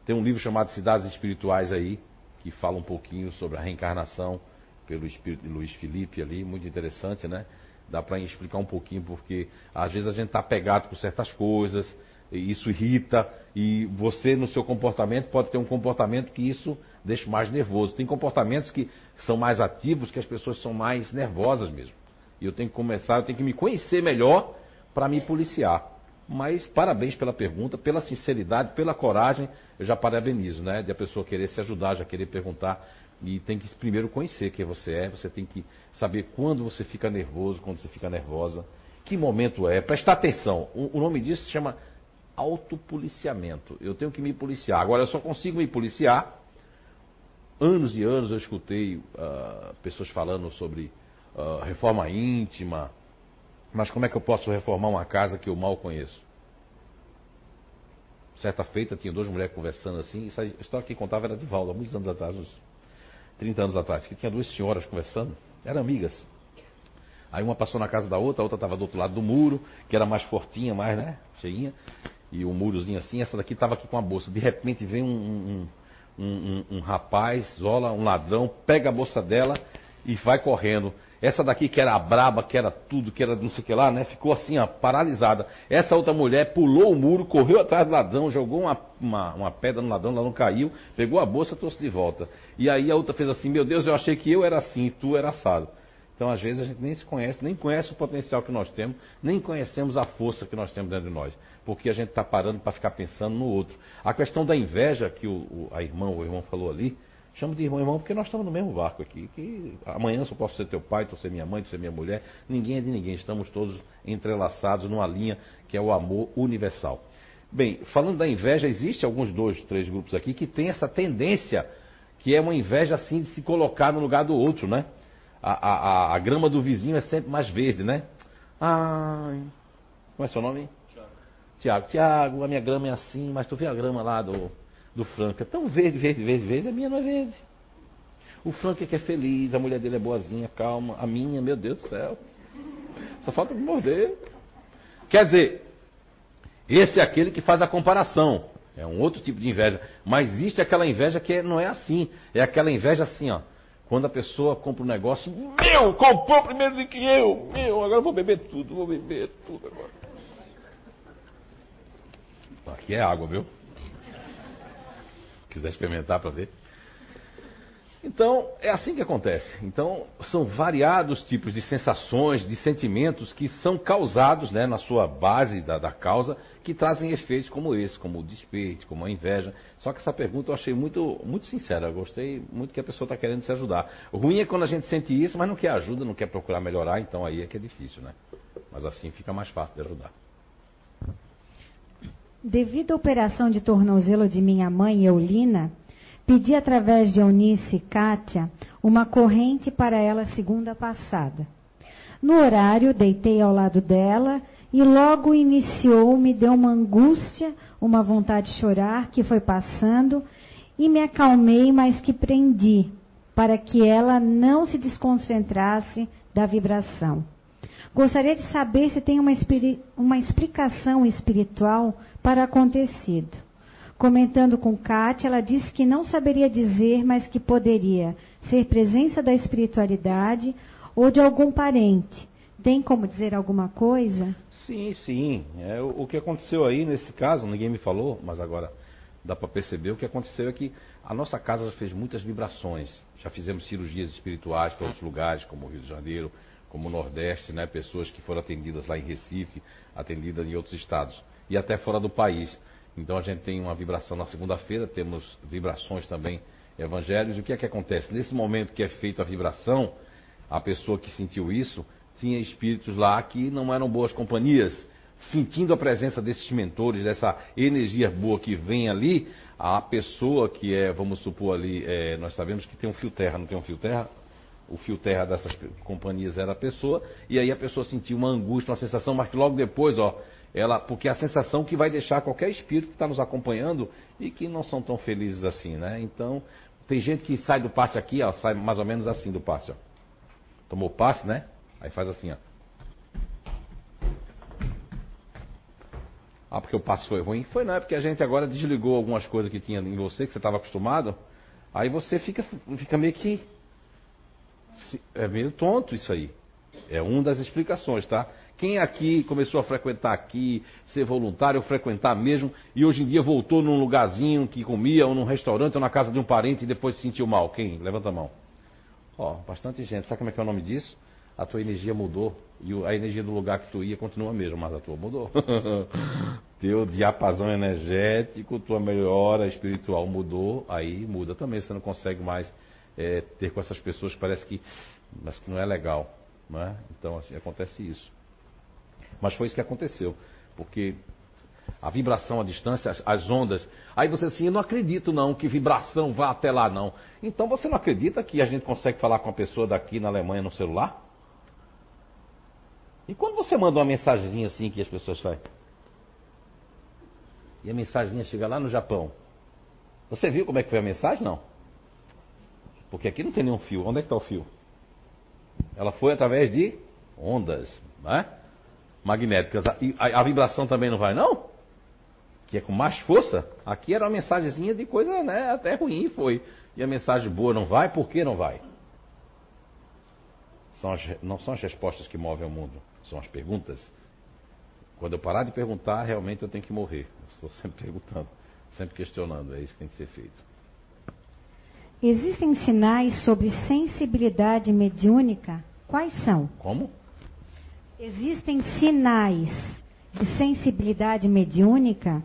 Tem um livro chamado Cidades Espirituais aí, que fala um pouquinho sobre a reencarnação, pelo espírito de Luiz Felipe ali, muito interessante, né? Dá para explicar um pouquinho, porque às vezes a gente está pegado com certas coisas, isso irrita e você no seu comportamento pode ter um comportamento que isso deixa mais nervoso. Tem comportamentos que são mais ativos, que as pessoas são mais nervosas mesmo. E eu tenho que começar, eu tenho que me conhecer melhor para me policiar. Mas parabéns pela pergunta, pela sinceridade, pela coragem. Eu já parabenizo, né? De a pessoa querer se ajudar, já querer perguntar. E tem que primeiro conhecer quem você é, você tem que saber quando você fica nervoso, quando você fica nervosa, que momento é, prestar atenção. O, o nome disso se chama autopoliciamento. Eu tenho que me policiar. Agora, eu só consigo me policiar. Anos e anos eu escutei uh, pessoas falando sobre uh, reforma íntima. Mas como é que eu posso reformar uma casa que eu mal conheço? Certa feita, tinha duas mulheres conversando assim. Essa história que contava era de Valdo, há muitos anos atrás, uns 30 anos atrás, que tinha duas senhoras conversando, eram amigas. Aí uma passou na casa da outra, a outra estava do outro lado do muro, que era mais fortinha, mais, né? Cheinha. E o murozinho assim, essa daqui estava aqui com a bolsa. De repente vem um, um, um, um, rapaz, zola, um ladrão, pega a bolsa dela e vai correndo. Essa daqui que era a braba, que era tudo, que era não sei o que lá, né? Ficou assim, ó, paralisada. Essa outra mulher pulou o muro, correu atrás do ladrão, jogou uma, uma, uma pedra no ladrão, o ladrão caiu, pegou a bolsa e trouxe de volta. E aí a outra fez assim, meu Deus, eu achei que eu era assim e tu era assado. Então, às vezes, a gente nem se conhece, nem conhece o potencial que nós temos, nem conhecemos a força que nós temos dentro de nós. Porque a gente está parando para ficar pensando no outro. A questão da inveja que o, o, a irmã, o irmão falou ali, Chamo de irmão, irmão, porque nós estamos no mesmo barco aqui. Que amanhã só posso ser teu pai, tu ser minha mãe, tu ser minha mulher. Ninguém é de ninguém. Estamos todos entrelaçados numa linha que é o amor universal. Bem, falando da inveja, existe alguns dois, três grupos aqui que tem essa tendência, que é uma inveja assim de se colocar no lugar do outro, né? A, a, a, grama do vizinho é sempre mais verde, né? Ai. Como é seu nome? Tiago. Tiago, a minha grama é assim, mas tu vê a grama lá do, do Franca. Tão verde, verde, verde, verde. A minha não é verde. O Franca é que é feliz, a mulher dele é boazinha, calma. A minha, meu Deus do céu. Só falta me morder. Quer dizer, esse é aquele que faz a comparação. É um outro tipo de inveja. Mas existe aquela inveja que não é assim. É aquela inveja assim, ó. Quando a pessoa compra um negócio, meu, comprou primeiro do que eu. Meu, agora eu vou beber tudo, vou beber tudo agora. Aqui é água, viu? quiser experimentar para ver. Então, é assim que acontece. Então, são variados tipos de sensações, de sentimentos que são causados né, na sua base da, da causa, que trazem efeitos como esse, como o despeito, como a inveja. Só que essa pergunta eu achei muito, muito sincera. Eu gostei muito que a pessoa está querendo se ajudar. O ruim é quando a gente sente isso, mas não quer ajuda, não quer procurar melhorar, então aí é que é difícil, né? Mas assim fica mais fácil de ajudar. Devido à operação de tornozelo de minha mãe, Eulina, pedi através de Eunice e Kátia uma corrente para ela segunda passada. No horário, deitei ao lado dela e logo iniciou, me deu uma angústia, uma vontade de chorar que foi passando e me acalmei, mas que prendi para que ela não se desconcentrasse da vibração. Gostaria de saber se tem uma, uma explicação espiritual para acontecido. Comentando com Kátia, ela disse que não saberia dizer, mas que poderia ser presença da espiritualidade ou de algum parente. Tem como dizer alguma coisa? Sim, sim. É, o, o que aconteceu aí nesse caso, ninguém me falou, mas agora dá para perceber. O que aconteceu é que a nossa casa já fez muitas vibrações. Já fizemos cirurgias espirituais para outros lugares, como o Rio de Janeiro, como o Nordeste, né? pessoas que foram atendidas lá em Recife, atendidas em outros estados e até fora do país. Então a gente tem uma vibração na segunda-feira, temos vibrações também evangélicos. E o que é que acontece? Nesse momento que é feita a vibração, a pessoa que sentiu isso tinha espíritos lá que não eram boas companhias. Sentindo a presença desses mentores, dessa energia boa que vem ali, a pessoa que é, vamos supor ali, é, nós sabemos que tem um fio terra, não tem um fio terra? O fio terra dessas companhias era a pessoa, e aí a pessoa sentia uma angústia, uma sensação, mas que logo depois, ó, ela, porque é a sensação que vai deixar qualquer espírito que está nos acompanhando e que não são tão felizes assim, né? Então, tem gente que sai do passe aqui, ó, sai mais ou menos assim do passe, ó. Tomou passe, né? Aí faz assim, ó. Ah, porque o passe foi ruim? Foi não, é porque a gente agora desligou algumas coisas que tinha em você, que você estava acostumado. Aí você fica, fica meio que é meio tonto isso aí. É uma das explicações, tá? Quem aqui começou a frequentar aqui, ser voluntário, frequentar mesmo, e hoje em dia voltou num lugarzinho que comia, ou num restaurante, ou na casa de um parente e depois se sentiu mal? Quem? Levanta a mão. Ó, bastante gente. Sabe como é que é o nome disso? a tua energia mudou. E a energia do lugar que tu ia continua a mesma, mas a tua mudou. Teu diapasão energético, tua melhora espiritual mudou, aí muda também. Você não consegue mais é, ter com essas pessoas que parece que, mas que não é legal. Não é? Então assim, acontece isso. Mas foi isso que aconteceu. Porque a vibração à distância, as, as ondas. Aí você assim, eu não acredito não que vibração vá até lá não. Então você não acredita que a gente consegue falar com a pessoa daqui na Alemanha no celular? E quando você manda uma mensagenzinha assim que as pessoas fazem? E a mensagenzinha chega lá no Japão. Você viu como é que foi a mensagem? Não. Porque aqui não tem nenhum fio. Onde é que está o fio? Ela foi através de ondas né? magnéticas. E a, a, vibração também não vai, não? Que é com mais força. Aqui era uma mensagenzinha de coisa né, até ruim, foi. E a mensagem boa não vai? Por que não vai? São as, não são as respostas que movem o mundo são as perguntas. Quando eu parar de perguntar, realmente eu tenho que morrer. Estou sempre perguntando, sempre questionando. É isso que tem que ser feito. Existem sinais sobre sensibilidade mediúnica? Quais são? Como? Existem sinais de sensibilidade mediúnica?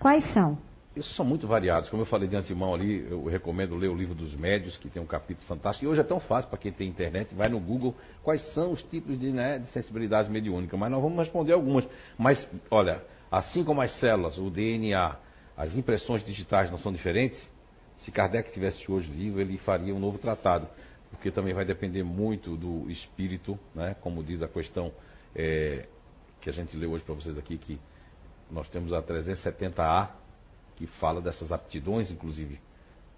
Quais são? Isso são muito variados. Como eu falei de antemão ali, eu recomendo ler o livro dos médios, que tem um capítulo fantástico. E hoje é tão fácil para quem tem internet, vai no Google, quais são os tipos de, né, de sensibilidade mediúnica. Mas nós vamos responder algumas. Mas, olha, assim como as células, o DNA, as impressões digitais não são diferentes, se Kardec estivesse hoje vivo, ele faria um novo tratado. Porque também vai depender muito do espírito, né, como diz a questão é, que a gente leu hoje para vocês aqui, que nós temos a 370A, que fala dessas aptidões, inclusive,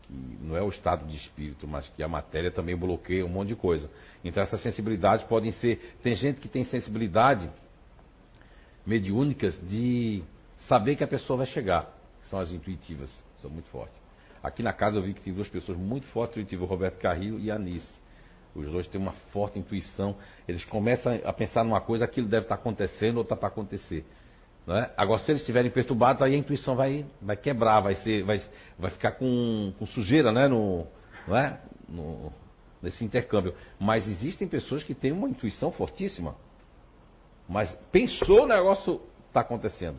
que não é o estado de espírito, mas que a matéria também bloqueia um monte de coisa. Então essas sensibilidades podem ser. Tem gente que tem sensibilidade mediúnicas de saber que a pessoa vai chegar, são as intuitivas, são muito fortes. Aqui na casa eu vi que tem duas pessoas muito fortes intuitivas, o Roberto Carrillo e a Anice. Os dois têm uma forte intuição. Eles começam a pensar numa coisa, aquilo deve estar acontecendo ou está para acontecer. É? Agora, se eles estiverem perturbados, aí a intuição vai, vai quebrar, vai, ser, vai, vai ficar com, com sujeira né? no, é? no, nesse intercâmbio. Mas existem pessoas que têm uma intuição fortíssima. Mas pensou o negócio está acontecendo.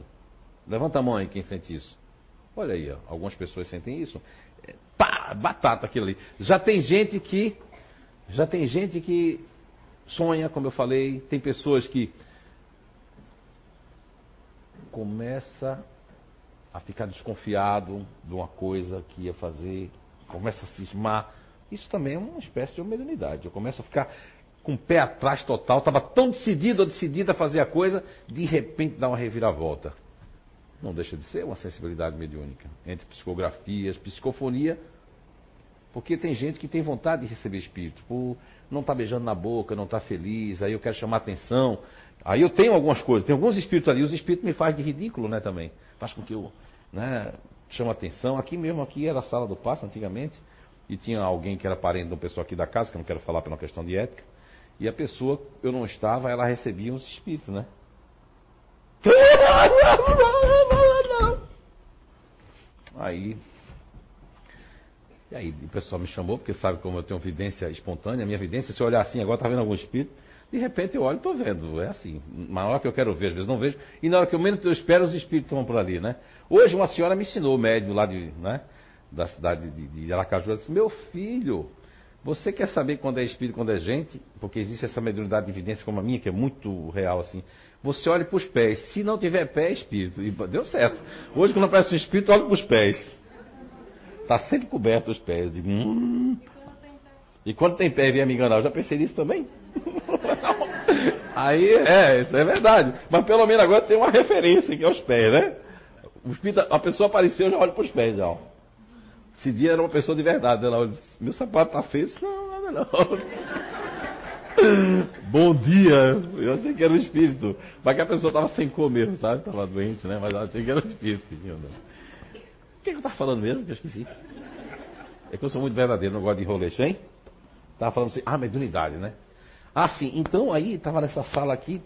Levanta a mão aí quem sente isso. Olha aí, ó, algumas pessoas sentem isso. É, pá, batata aquilo ali. Já tem gente que. Já tem gente que sonha, como eu falei, tem pessoas que começa a ficar desconfiado de uma coisa que ia fazer, começa a cismar. Isso também é uma espécie de mediunidade. Eu começo a ficar com o pé atrás total, estava tão decidido ou decidida a fazer a coisa, de repente dá uma reviravolta. Não deixa de ser uma sensibilidade mediúnica. Entre psicografias, psicofonia, porque tem gente que tem vontade de receber espírito, por não estar tá beijando na boca, não estar tá feliz, aí eu quero chamar atenção, Aí eu tenho algumas coisas, tem alguns espíritos ali, os espíritos me fazem de ridículo, né, também. Faz com que eu, né, chama atenção. Aqui mesmo, aqui era a sala do passo antigamente, e tinha alguém que era parente de uma pessoa aqui da casa, que eu não quero falar por uma questão de ética, e a pessoa, eu não estava, ela recebia uns espíritos, né? Aí, e aí o pessoal me chamou, porque sabe como eu tenho vidência espontânea, minha vidência, se eu olhar assim, agora está vendo algum espírito, de repente eu olho e estou vendo. É assim. Na hora que eu quero ver, às vezes não vejo. E na hora que eu menos eu espero, os espíritos estão por ali, né? Hoje uma senhora me ensinou, médium lá de, né, da cidade de, de Aracaju, ela disse, meu filho, você quer saber quando é espírito, quando é gente? Porque existe essa mediunidade de evidência como a minha, que é muito real assim. Você olha para os pés. Se não tiver pé, é espírito. E deu certo. Hoje, quando aparece um espírito, olha para os pés. Está sempre coberto os pés. Hum. E quando tem pé vier me enganar, eu já pensei nisso também. Aí, é, isso é verdade. Mas pelo menos agora tem uma referência que é os pés, né? a pessoa apareceu, eu já olho para os pés, já. Ó. Esse dia era uma pessoa de verdade. Ela disse, meu sapato tá feio. Não, nada não. Bom dia! Eu achei que era um espírito. Mas que a pessoa estava sem comer, sabe? Estava doente, né? Mas eu achei que era um espírito. O que, é que eu estava falando mesmo? Que eu esqueci. É que eu sou muito verdadeiro, não gosto de enroleixo, hein? Estava falando assim, ah, mediunidade, né? Ah, sim. Então aí estava nessa sala aqui,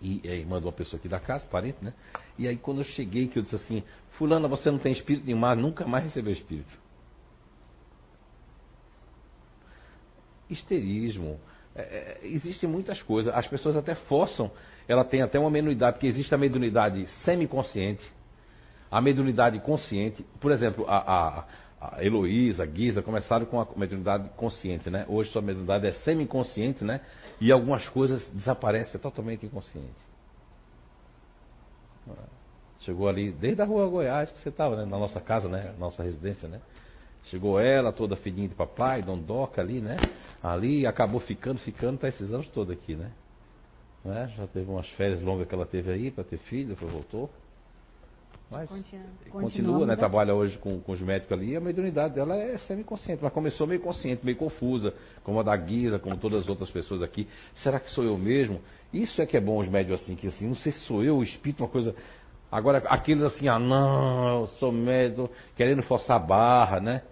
e aí mandou uma pessoa aqui da casa, parente, né? E aí quando eu cheguei, que eu disse assim, fulana, você não tem espírito nenhum, mas nunca mais recebeu espírito. Histerismo, É, é, existem muitas coisas. As pessoas até forçam. Ela tem até uma mediunidade, porque existe a mediunidade semiconsciente, a mediunidade consciente. Por exemplo, a, a, a Heloísa, a Guisa começaram com a mediunidade consciente, né? Hoje sua mediunidade é semiconsciente, né? E algumas coisas desaparecem totalmente inconsciente. Chegou ali, desde a rua Goiás que você estava, né? Na nossa casa, né? Nossa residência, né? Chegou ela, toda filhinha de papai, Dondoca ali, né? Ali, acabou ficando, ficando, tá esses anos todos aqui, né? né? Já teve umas férias longas que ela teve aí para ter filho, depois voltou. Mas continua, continua né? Trabalha hoje com, com os médicos ali e a mediunidade dela é semi-consciente. Mas começou meio consciente, meio confusa, como a da Guisa, como todas as outras pessoas aqui. Será que sou eu mesmo? Isso é que é bom os médios assim, que assim, não sei se sou eu, o espírito, uma coisa. Agora, aqueles assim, ah não, eu sou médico, querendo forçar a barra, né?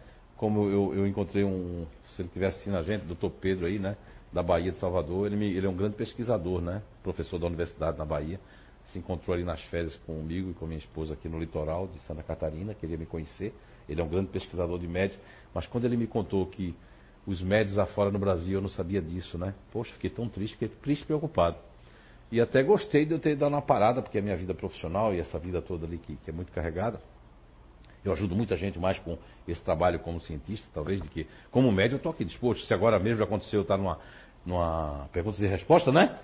Como eu, eu encontrei um, se ele tivesse assistindo a gente, doutor Pedro aí, né? Da Bahia de Salvador, ele, me, ele é um grande pesquisador, né? Professor da universidade na Bahia se encontrou ali nas férias comigo e com minha esposa aqui no litoral de Santa Catarina, queria me conhecer. Ele é um grande pesquisador de médios, mas quando ele me contou que os médios afora no Brasil, eu não sabia disso, né? Poxa, fiquei tão triste, fiquei triste e preocupado. E até gostei de eu ter dado uma parada, porque a minha vida profissional e essa vida toda ali que, que é muito carregada, eu ajudo muita gente mais com esse trabalho como cientista, talvez, de que, como médico, eu estou aqui disposto. Se agora mesmo aconteceu, está numa, numa perguntas e resposta, né?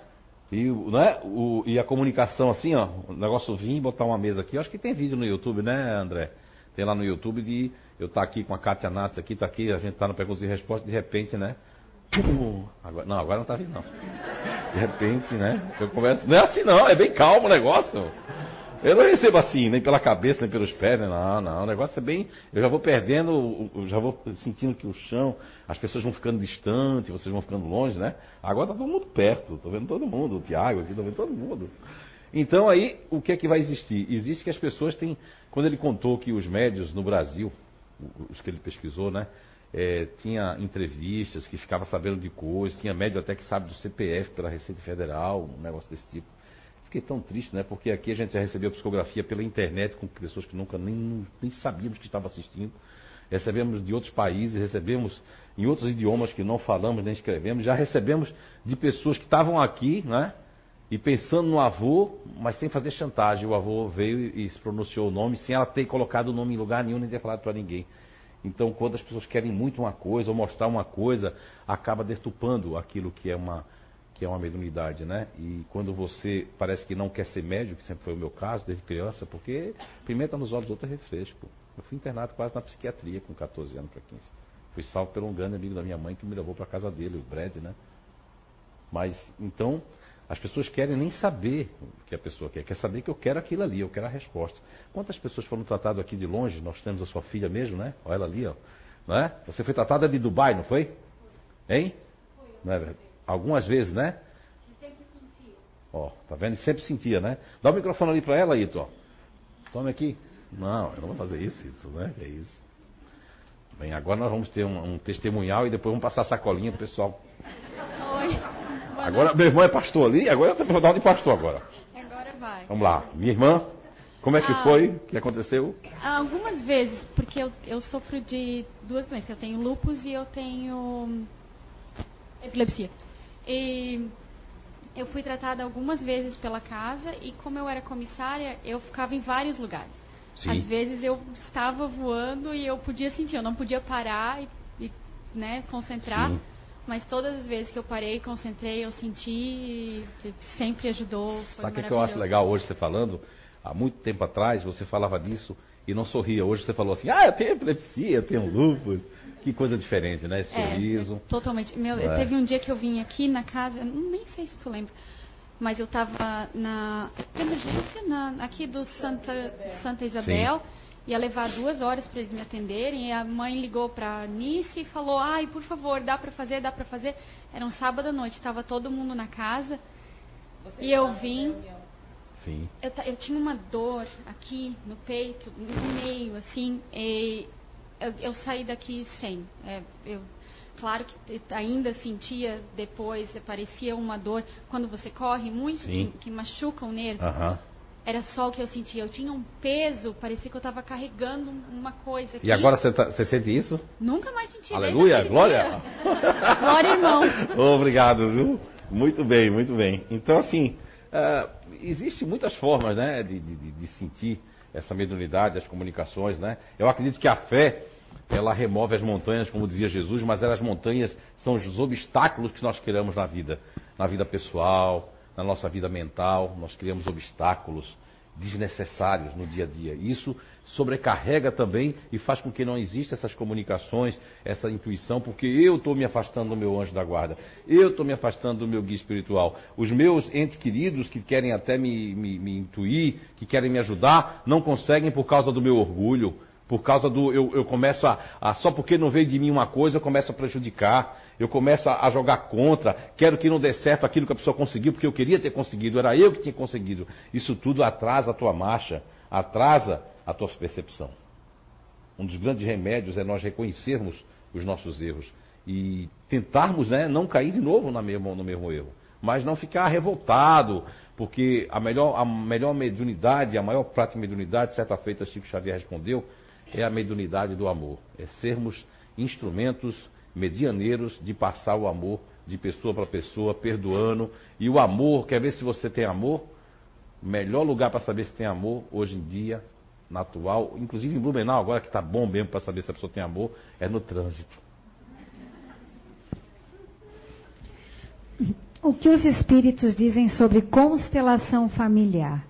E, né, o, e a comunicação assim, ó, o negócio vir botar uma mesa aqui. Eu acho que tem vídeo no YouTube, né, André? Tem lá no YouTube de eu estar tá aqui com a Kátia Nats aqui, tá aqui, a gente tá no perguntas e respostas, de repente, né? Agora, não, agora não tá vindo, não. De repente, né? Eu converso. Não é assim não, é bem calmo o negócio. Eu não recebo assim, nem pela cabeça, nem pelos pés, né? não, não. O negócio é bem. Eu já vou perdendo, já vou sentindo que o chão, as pessoas vão ficando distantes, vocês vão ficando longe, né? Agora tá todo mundo perto, estou vendo todo mundo, o Tiago aqui, estou vendo todo mundo. Então aí, o que é que vai existir? Existe que as pessoas têm. Quando ele contou que os médios no Brasil, os que ele pesquisou, né? É, tinha entrevistas, que ficava sabendo de coisas, tinha médio até que sabe do CPF pela Receita Federal, um negócio desse tipo. Fiquei tão triste, né? Porque aqui a gente já recebeu psicografia pela internet com pessoas que nunca nem, nem sabíamos que estavam assistindo. Recebemos de outros países, recebemos em outros idiomas que não falamos nem escrevemos. Já recebemos de pessoas que estavam aqui, né? E pensando no avô, mas sem fazer chantagem. O avô veio e se pronunciou o nome sem ela ter colocado o nome em lugar nenhum nem ter falado para ninguém. Então, quando as pessoas querem muito uma coisa ou mostrar uma coisa, acaba detupando aquilo que é uma que é uma mediunidade, né? E quando você parece que não quer ser médico, que sempre foi o meu caso, desde criança, porque pimenta nos olhos do outro é refresco. Eu fui internado quase na psiquiatria com 14 anos para 15. Fui salvo por um grande amigo da minha mãe que me levou para casa dele, o Brad, né? Mas, então, as pessoas querem nem saber o que a pessoa quer, quer saber que eu quero aquilo ali, eu quero a resposta. Quantas pessoas foram tratadas aqui de longe? Nós temos a sua filha mesmo, né? Olha ela ali, ó. Não é? Você foi tratada de Dubai, não foi? Hein? Não é verdade? Algumas vezes, né? Sempre sentia. Ó, tá vendo? Sempre sentia, né? Dá o microfone ali para ela, Ito. Tome aqui. Não, eu não vou fazer isso, Ito, né? Que é isso. Bem, agora nós vamos ter um, um testemunhal e depois vamos passar a sacolinha pro pessoal. Oi. Agora, meu irmão é pastor ali, agora eu tenho dar de pastor agora. Agora vai. Vamos lá. Minha irmã, como é que ah, foi? O que aconteceu? Algumas vezes, porque eu, eu sofro de duas doenças. Eu tenho lupus e eu tenho epilepsia. E eu fui tratada algumas vezes pela casa e como eu era comissária, eu ficava em vários lugares. Sim. Às vezes eu estava voando e eu podia sentir, eu não podia parar e, e né, concentrar. Sim. Mas todas as vezes que eu parei, concentrei, eu senti, sempre ajudou. Sabe o que eu acho legal hoje você falando? Há muito tempo atrás você falava disso e não sorria. Hoje você falou assim, ah, eu tenho epilepsia, eu tenho lúpus. Que coisa diferente, né? Esse é, sorriso. Totalmente. Meu, é. Teve um dia que eu vim aqui na casa, nem sei se tu lembra, mas eu estava na emergência, na, aqui do Santa, Santa Isabel. Sim. Ia levar duas horas para eles me atenderem. E a mãe ligou para a Nice e falou: Ai, por favor, dá para fazer, dá para fazer. Era um sábado à noite, estava todo mundo na casa. Você e eu vim. Sim. Eu, eu, tinha uma dor aqui no peito, no meio, assim. E eu, eu saí daqui sem. É, eu, claro que ainda sentia depois, parecia uma dor quando você corre muito, que, que, machuca o nervo. era só o que eu sentia. Eu tinha um peso, parecia que eu estava carregando uma coisa. Aqui. E agora você, tá, você sente isso? Nunca mais senti. Aleluia, glória. glória, irmão. Obrigado, viu? Muito bem, muito bem. Então, assim, uh, existe muitas formas, né, de, de, de sentir essa mediunidade, as comunicações, né? Eu acredito que a fé ela remove as montanhas, como dizia Jesus, mas as montanhas são os obstáculos que nós criamos na vida, na vida pessoal, na nossa vida mental, nós criamos obstáculos desnecessários no dia a dia. Isso sobrecarrega também e faz com que não exista essas comunicações, essa intuição, porque eu estou me afastando do meu anjo da guarda, eu estou me afastando do meu guia espiritual. Os meus entes queridos que querem até me, me, me intuir, que querem me ajudar, não conseguem por causa do meu orgulho, por causa do. Eu, eu começo a, a, Só porque não veio de mim uma coisa, eu começo a prejudicar. Eu começo a, a, jogar contra. Quero que não dê certo aquilo que a pessoa conseguiu, porque eu queria ter conseguido. Era eu que tinha conseguido. Isso tudo atrasa a tua marcha, atrasa a tua percepção. Um dos grandes remédios é nós reconhecermos os nossos erros e tentarmos né, não cair de novo no mesmo, no mesmo erro. Mas não ficar revoltado, porque a melhor, a melhor mediunidade, a maior prática de mediunidade, certa feita Chico Xavier respondeu, é a mediunidade do amor. É sermos instrumentos medianeiros de passar o amor de pessoa para pessoa, perdoando. E o amor, quer ver se você tem amor? Melhor lugar para saber se tem amor, hoje em dia, na atual, inclusive em Blumenau, agora que está bom mesmo para saber se a pessoa tem amor, é no trânsito. O que os espíritos dizem sobre constelação familiar?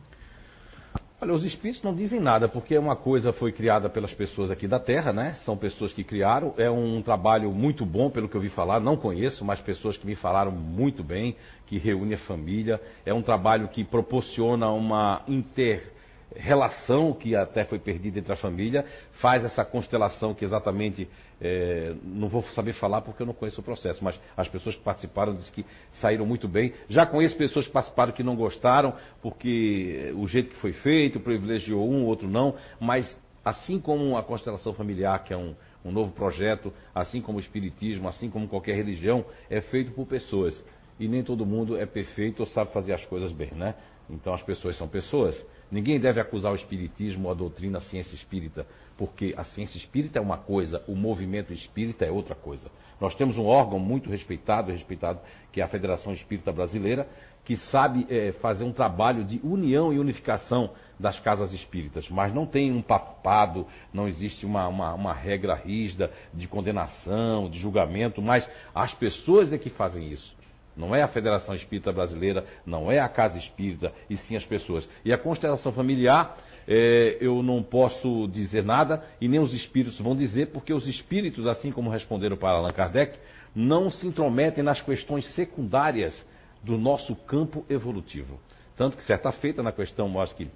Olha, os espíritos não dizem nada, porque uma coisa foi criada pelas pessoas aqui da Terra, né? São pessoas que criaram. É um trabalho muito bom, pelo que eu vi falar. Não conheço, mas pessoas que me falaram muito bem, que reúne a família. É um trabalho que proporciona uma inter relação que até foi perdida entre a família, faz essa constelação que exatamente, é, não vou saber falar porque eu não conheço o processo, mas as pessoas que participaram dizem que saíram muito bem. Já conheço pessoas que participaram que não gostaram, porque o jeito que foi feito privilegiou um, outro não, mas assim como a constelação familiar, que é um, um novo projeto, assim como o espiritismo, assim como qualquer religião, é feito por pessoas. E nem todo mundo é perfeito ou sabe fazer as coisas bem, né? Então as pessoas são pessoas. Ninguém deve acusar o espiritismo ou a doutrina, a ciência espírita, porque a ciência espírita é uma coisa, o movimento espírita é outra coisa. Nós temos um órgão muito respeitado, respeitado, que é a Federação Espírita Brasileira, que sabe é, fazer um trabalho de união e unificação das casas espíritas, mas não tem um papado, não existe uma, uma, uma regra rígida de condenação, de julgamento, mas as pessoas é que fazem isso. Não é a Federação Espírita Brasileira, não é a Casa Espírita, e sim as pessoas. E a constelação familiar, é, eu não posso dizer nada, e nem os espíritos vão dizer, porque os espíritos, assim como responderam para Allan Kardec, não se intrometem nas questões secundárias do nosso campo evolutivo. Tanto que certa feita na questão, acho que.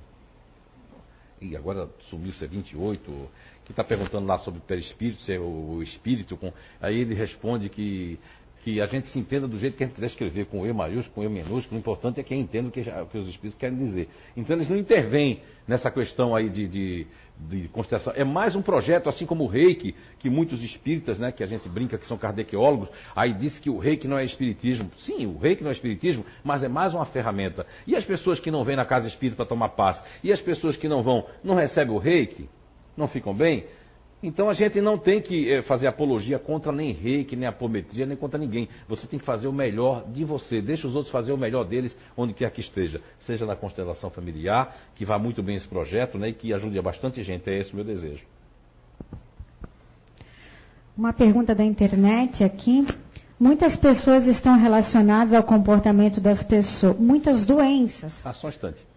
E agora sumiu ser 28, que está perguntando lá sobre o perispírito, se é o, espírito. Com, aí ele responde que que a gente se entenda do jeito que a gente quiser escrever, com E maiúsculo, com E minúsculo, o importante é que entenda o que, o que os espíritos querem dizer. Então eles não intervêm nessa questão aí de, de, de constelação. É mais um projeto, assim como o reiki, que muitos espíritas, né, que a gente brinca que são kardecólogos, aí diz que o reiki não é espiritismo. Sim, o reiki não é espiritismo, mas é mais uma ferramenta. E as pessoas que não vêm na casa espírita para tomar paz? E as pessoas que não vão, não recebem o reiki? Não ficam bem? Então a gente não tem que é, fazer apologia contra nem reiki, nem apometria, nem contra ninguém. Você tem que fazer o melhor de você. Deixa os outros fazer o melhor deles onde quer que esteja. Seja na constelação familiar, que vá muito bem esse projeto né, e que ajude a bastante gente. É esse o meu desejo. Uma pergunta da internet aqui. Muitas pessoas estão relacionadas ao comportamento das pessoas. Muitas doenças. Ah, só um instante.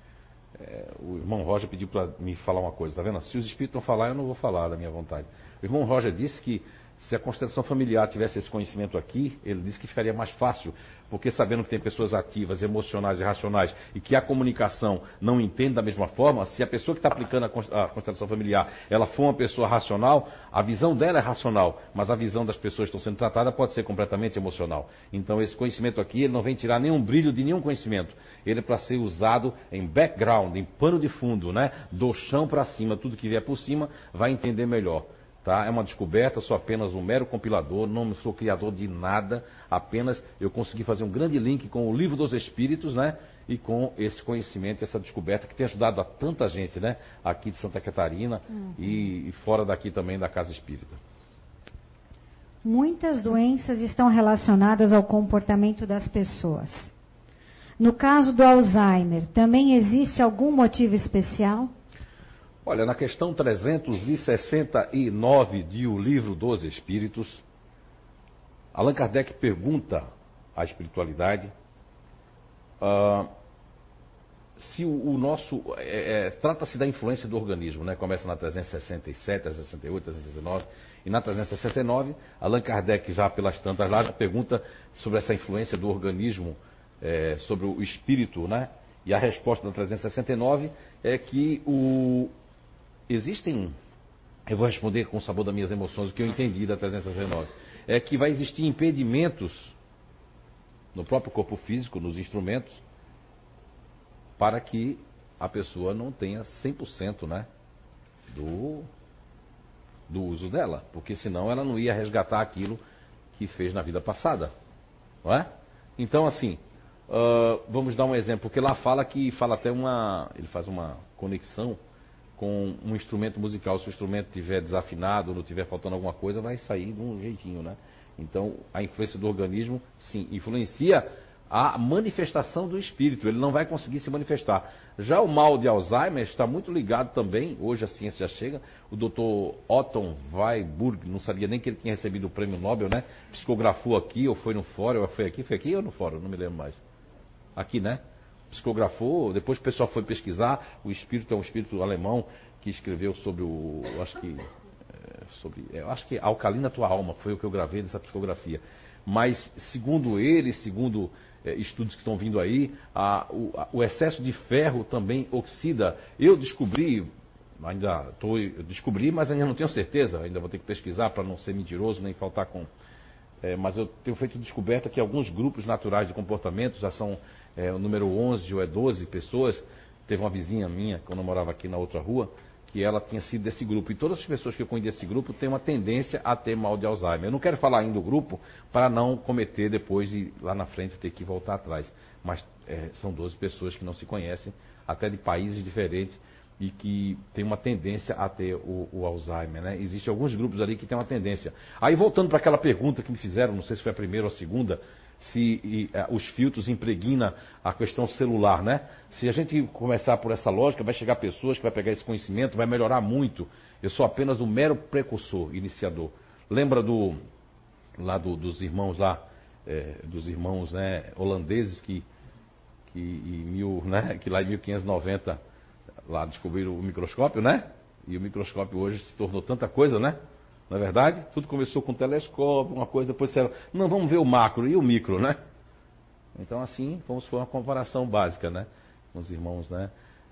É, o irmão Roger pediu para me falar uma coisa, tá vendo? Se os espíritos não falar, eu não vou falar da minha vontade. O irmão Roger disse que se a constelação familiar tivesse esse conhecimento aqui, ele disse que ficaria mais fácil, porque sabendo que tem pessoas ativas, emocionais e racionais e que a comunicação não entende da mesma forma, se a pessoa que está aplicando a constelação familiar, ela for uma pessoa racional, a visão dela é racional, mas a visão das pessoas que estão sendo tratadas pode ser completamente emocional. Então esse conhecimento aqui, ele não vem tirar nenhum brilho de nenhum conhecimento. Ele é para ser usado em background, em pano de fundo, né? Do chão para cima, tudo que vier por cima, vai entender melhor. Tá? É uma descoberta, sou apenas um mero compilador, não sou criador de nada, apenas eu consegui fazer um grande link com o livro dos Espíritos, né? E com esse conhecimento, essa descoberta que tem ajudado a tanta gente, né? Aqui de Santa Catarina uhum. e, e fora daqui também da Casa Espírita. Muitas doenças estão relacionadas ao comportamento das pessoas. No caso do Alzheimer, também existe algum motivo especial? Olha, na questão 369 de O Livro dos Espíritos, Allan Kardec pergunta à espiritualidade uh, se o, o nosso. É, é, Trata-se da influência do organismo, né? Começa na 367, 368, 369. E na 369, Allan Kardec, já pelas tantas lá, pergunta sobre essa influência do organismo é, sobre o espírito, né? E a resposta da 369 é que o, existem. Eu vou responder com o sabor das minhas emoções, o que eu entendi da 369. É que vai existir impedimentos no próprio corpo físico, nos instrumentos, para que a pessoa não tenha 100% né, do, do uso dela. Porque senão ela não ia resgatar aquilo que fez na vida passada. Não é? Então, assim, uh, vamos dar um exemplo. Porque lá fala que fala até uma. Ele faz uma conexão com um instrumento musical. Se o instrumento estiver desafinado, não estiver faltando alguma coisa, vai sair de um jeitinho, né? Então, a influência do organismo, sim, influencia a manifestação do espírito. Ele não vai conseguir se manifestar. Já o mal de Alzheimer está muito ligado também, hoje a ciência já chega, o Dr. Otto Weiburg, não sabia nem que ele tinha recebido o prêmio Nobel, né? Psicografou aqui, ou foi no fórum, ou foi aqui, foi aqui ou no fórum, não me lembro mais. Aqui, né? Psicografou, depois o pessoal foi pesquisar, o espírito é um espírito alemão que escreveu sobre o, acho que, é, sobre, é, acho que Alcalina Tua Alma, foi o que eu gravei dessa psicografia. Mas, segundo ele, segundo é, estudos que estão vindo aí, a, o, a, o, excesso de ferro também oxida. Eu descobri, ainda tô, descobri, mas ainda não tenho certeza, ainda vou ter que pesquisar para não ser mentiroso nem faltar com. É, mas eu tenho feito descoberta que alguns grupos naturais de comportamento já são é, o número 11 ou é 12 pessoas. Teve uma vizinha minha, quando eu morava aqui na outra rua, que ela tinha sido desse grupo. E todas as pessoas que eu conheço desse grupo têm uma tendência a ter mal de Alzheimer. Eu não quero falar ainda do grupo para não cometer depois e lá na frente ter que voltar atrás. Mas é, são 12 pessoas que não se conhecem, até de países diferentes e que tem uma tendência a ter o, o, Alzheimer, né? Existem alguns grupos ali que têm uma tendência. Aí voltando para aquela pergunta que me fizeram, não sei se foi a primeira ou a segunda, se e, é, os filtros impregnam a questão celular, né? Se a gente começar por essa lógica, vai chegar pessoas que vai pegar esse conhecimento, vai melhorar muito. Eu sou apenas um mero precursor, iniciador. Lembra do lá do, dos irmãos lá, é, dos irmãos né, holandeses que que, mil, né, que lá em 1590 lá descobriram o microscópio, né? E o microscópio hoje se tornou tanta coisa, né? Não é verdade? Tudo começou com telescópio, uma coisa, depois disseram, não, vamos ver o macro e o micro, né? Então, assim, vamos for uma comparação básica, né? Com os irmãos, né?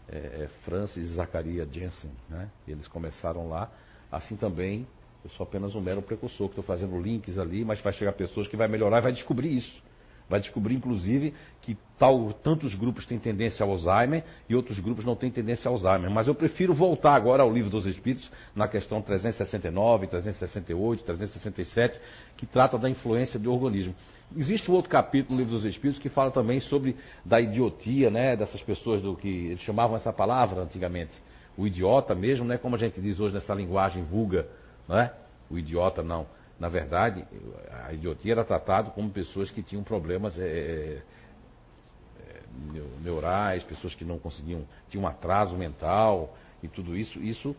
É, é Francis e Zacharia Jensen, né? Eles começaram lá. Assim também, eu sou apenas um mero precursor, que estou fazendo links ali, mas vai chegar pessoas que vai melhorar e vai descobrir isso. Vai descobrir, inclusive, que tal, tantos grupos têm tendência ao Alzheimer e outros grupos não têm tendência ao Alzheimer. Mas eu prefiro voltar agora ao Livro dos Espíritos, na questão 369, 368, 367, que trata da influência do organismo. Existe um outro capítulo no Livro dos Espíritos que fala também sobre da idiotia, né, dessas pessoas do que eles chamavam essa palavra antigamente. O idiota mesmo, né, como a gente diz hoje nessa linguagem vulga, não é? O idiota não na verdade, a idiotia era tratado como pessoas que tinham problemas é, neurais, pessoas que não conseguiam, tinham um atraso mental e tudo isso. Isso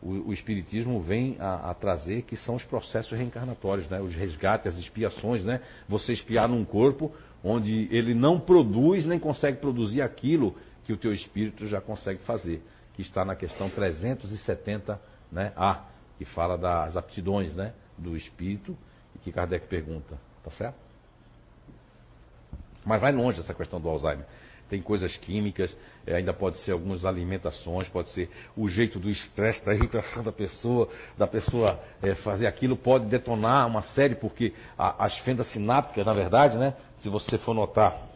o, o Espiritismo vem a, a, trazer que são os processos reencarnatórios, né? os resgates, as expiações, né? Você expiar num corpo onde ele não produz nem consegue produzir aquilo que o teu espírito já consegue fazer, que está na questão 370 né? A, que fala das aptidões, né? Do espírito e que Kardec pergunta, tá certo? Mas vai longe essa questão do Alzheimer. Tem coisas químicas, é, ainda pode ser algumas alimentações, pode ser o jeito do estresse, da irritação da pessoa, da pessoa é, fazer aquilo, pode detonar uma série, porque a, as fendas sinápticas, na verdade, né? Se você for notar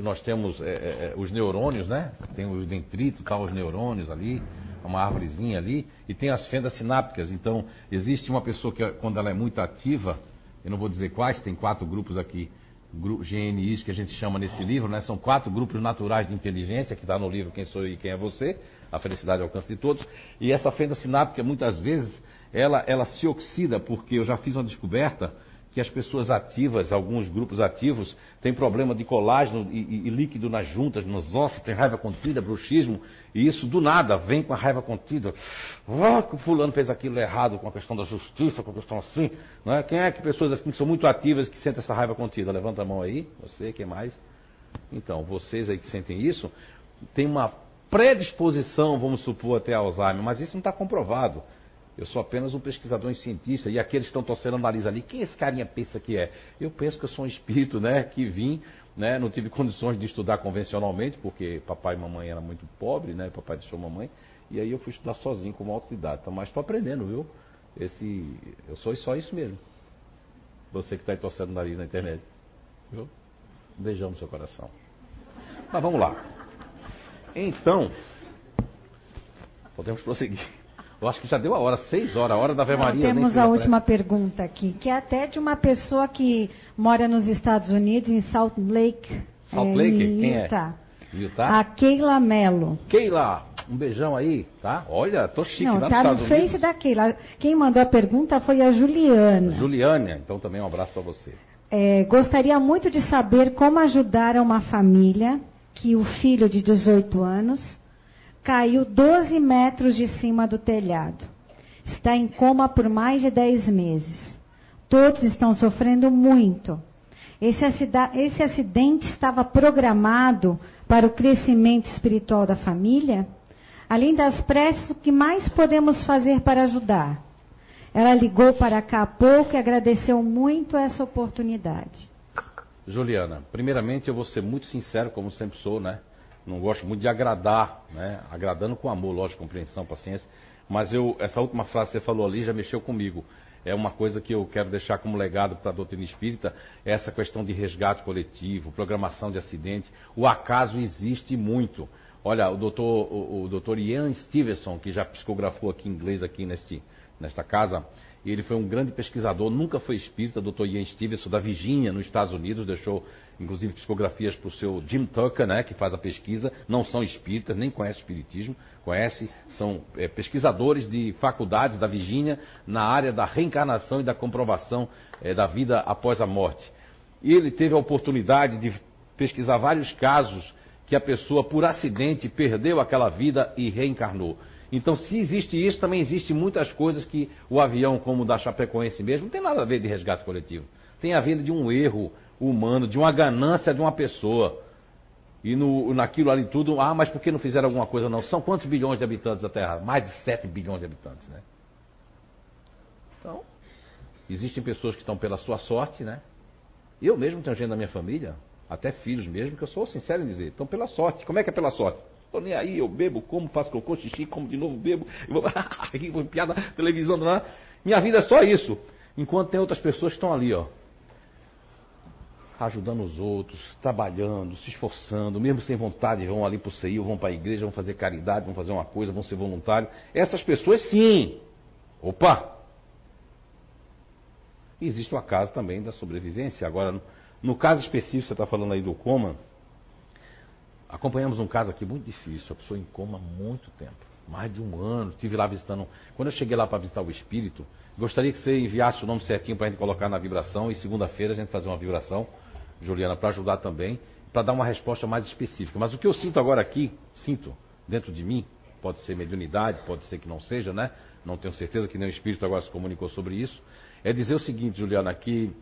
que nós temos é, é, é os neurônios, né? Tem os dendritos, tá, os neurônios ali, uma árvorezinha ali, e tem as fendas sinápticas. Então, existe uma pessoa que, quando ela é muito ativa, eu não vou dizer quais, tem quatro grupos aqui, GNIs que a gente chama nesse livro, né? São quatro grupos naturais de inteligência, que está no livro Quem Sou e Quem é Você, a felicidade ao alcance de todos. E essa fenda sináptica, muitas vezes, ela, ela se oxida, porque eu já fiz uma descoberta que as pessoas ativas, alguns grupos ativos, têm problema de colágeno e, e, e, líquido nas juntas, nos ossos, tem raiva contida, bruxismo, e isso do nada vem com a raiva contida. Oh, fulano fez aquilo errado com a questão da justiça, com a questão assim. Não é? Quem é que pessoas assim que são muito ativas que sentem essa raiva contida? Levanta a mão aí, você, quem mais? Então, vocês aí que sentem isso, tem uma predisposição, vamos supor, até Alzheimer, mas isso não está comprovado. Eu sou apenas um pesquisador e cientista, e aqueles que estão torcendo o nariz ali, quem esse carinha pensa que é? Eu penso que eu sou um espírito, né, que vim, né, não tive condições de estudar convencionalmente, porque papai e mamãe eram muito pobres, né, papai deixou mamãe, e aí eu fui estudar sozinho com uma autoridade, tá? mas estou aprendendo, viu? Esse, eu sou só isso mesmo. Você que está aí torcendo o nariz na internet, viu? Um beijão no seu coração. Mas vamos lá. Então, podemos prosseguir. Eu acho que já deu a hora, seis horas, a hora da Ave Maria. temos a última pergunta aqui, que é até de uma pessoa que mora nos Estados Unidos, em Salt Lake. Salt é, Lake? Quem é? Utah. é? Utah? A Keila Mello. Keila, um beijão aí, tá? Olha, tô chique Não, lá tá no Face Unidos. da Keila. Quem mandou a pergunta foi a Juliana. Juliana, então também um abraço para você. É, gostaria muito de saber como ajudar uma família que o filho de 18 anos caiu 12 metros de cima do telhado. Está em coma por mais de 10 meses. Todos estão sofrendo muito. Esse, esse acidente estava programado para o crescimento espiritual da família? Além das preces, o que mais podemos fazer para ajudar? Ela ligou para cá há pouco e agradeceu muito essa oportunidade. Juliana, primeiramente eu vou ser muito sincero, como sempre sou, né? Não gosto muito de agradar, né? Agradando com amor, lógico, compreensão, paciência. Mas eu, essa última frase que você falou ali já mexeu comigo. É uma coisa que eu quero deixar como legado para a doutrina espírita, é essa questão de resgate coletivo, programação de acidente. O acaso existe muito. Olha, o doutor, o, o doutor Ian Stevenson, que já psicografou aqui em inglês aqui neste, nesta casa, ele foi um grande pesquisador, nunca foi espírita, doutor Ian Stevenson, da Virgínia, nos Estados Unidos, deixou inclusive psicografias para o seu Jim Tucker, né, que faz a pesquisa, não são espíritas, nem conhecem espiritismo, conhece, são é, pesquisadores de faculdades da Virgínia na área da reencarnação e da comprovação é, da vida após a morte. E ele teve a oportunidade de pesquisar vários casos que a pessoa, por acidente, perdeu aquela vida e reencarnou. Então, se existe isso, também existe muitas coisas que o avião, como o da Chapecoense mesmo, não tem nada a ver de resgate coletivo. Tem a ver de um erro, humano, de uma ganância de uma pessoa. E no, naquilo ali tudo, ah, mas por que não fizeram alguma coisa não? São quantos bilhões de habitantes da Terra? Mais de 7 bilhões de habitantes, né? Então, existem pessoas que estão pela sua sorte, né? Eu mesmo tenho gente da minha família, até filhos mesmo, que eu sou sincero em dizer, estão pela sorte. Como é que é pela sorte? Estou nem aí, eu bebo, como, faço cocô, xixi, como de novo, bebo, vou, piada, televisão, não, minha vida é só isso. Enquanto tem outras pessoas que estão ali, ó, ajudando os outros, trabalhando, se esforçando, mesmo sem vontade, vão ali para o CEI, vão para a igreja, vão fazer caridade, vão fazer uma coisa, vão ser voluntários. Essas pessoas, sim. Opa! Existe uma casa também da sobrevivência. Agora, no caso específico, você está falando aí do coma, acompanhamos um caso aqui muito difícil, a pessoa em coma há muito tempo. Mais de um ano, estive lá visitando. Quando eu cheguei lá para visitar o espírito, gostaria que você enviasse o nome certinho para a gente colocar na vibração e segunda-feira a gente fazer uma vibração Juliana, para ajudar também, para dar uma resposta mais específica. Mas o que eu sinto agora aqui, sinto dentro de mim, pode ser mediunidade, pode ser que não seja, né? Não tenho certeza que o espírito agora se comunicou sobre isso. É dizer o seguinte, Juliana, que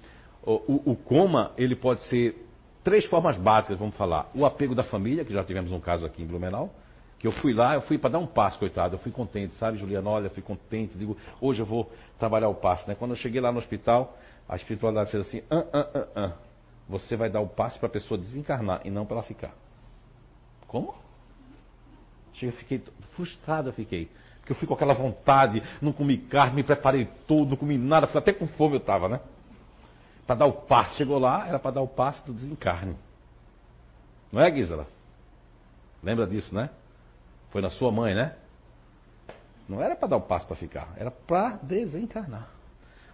o, o, o coma, ele pode ser três formas básicas, vamos falar. O apego da família, que já tivemos um caso aqui em Blumenau, que eu fui lá, eu fui para dar um passo, coitado, eu fui contente, sabe, Juliana? Olha, fui contente, digo, hoje eu vou trabalhar o passo, né? Quando eu cheguei lá no hospital, a espiritualidade fez assim, ah, ah, ah, ah você vai dar o passe para a pessoa desencarnar e não para ela ficar. Como? Eu fiquei frustrado, eu fiquei. Porque eu fui com aquela vontade, não comi carne, me preparei tudo, não comi nada, fui até com fome eu estava, né? Para dar o passe. Chegou lá, era para dar o passe do desencarne. Não é, Gisela? Lembra disso, né? Foi na sua mãe, né? Não era para dar o passo para ficar, era para desencarnar.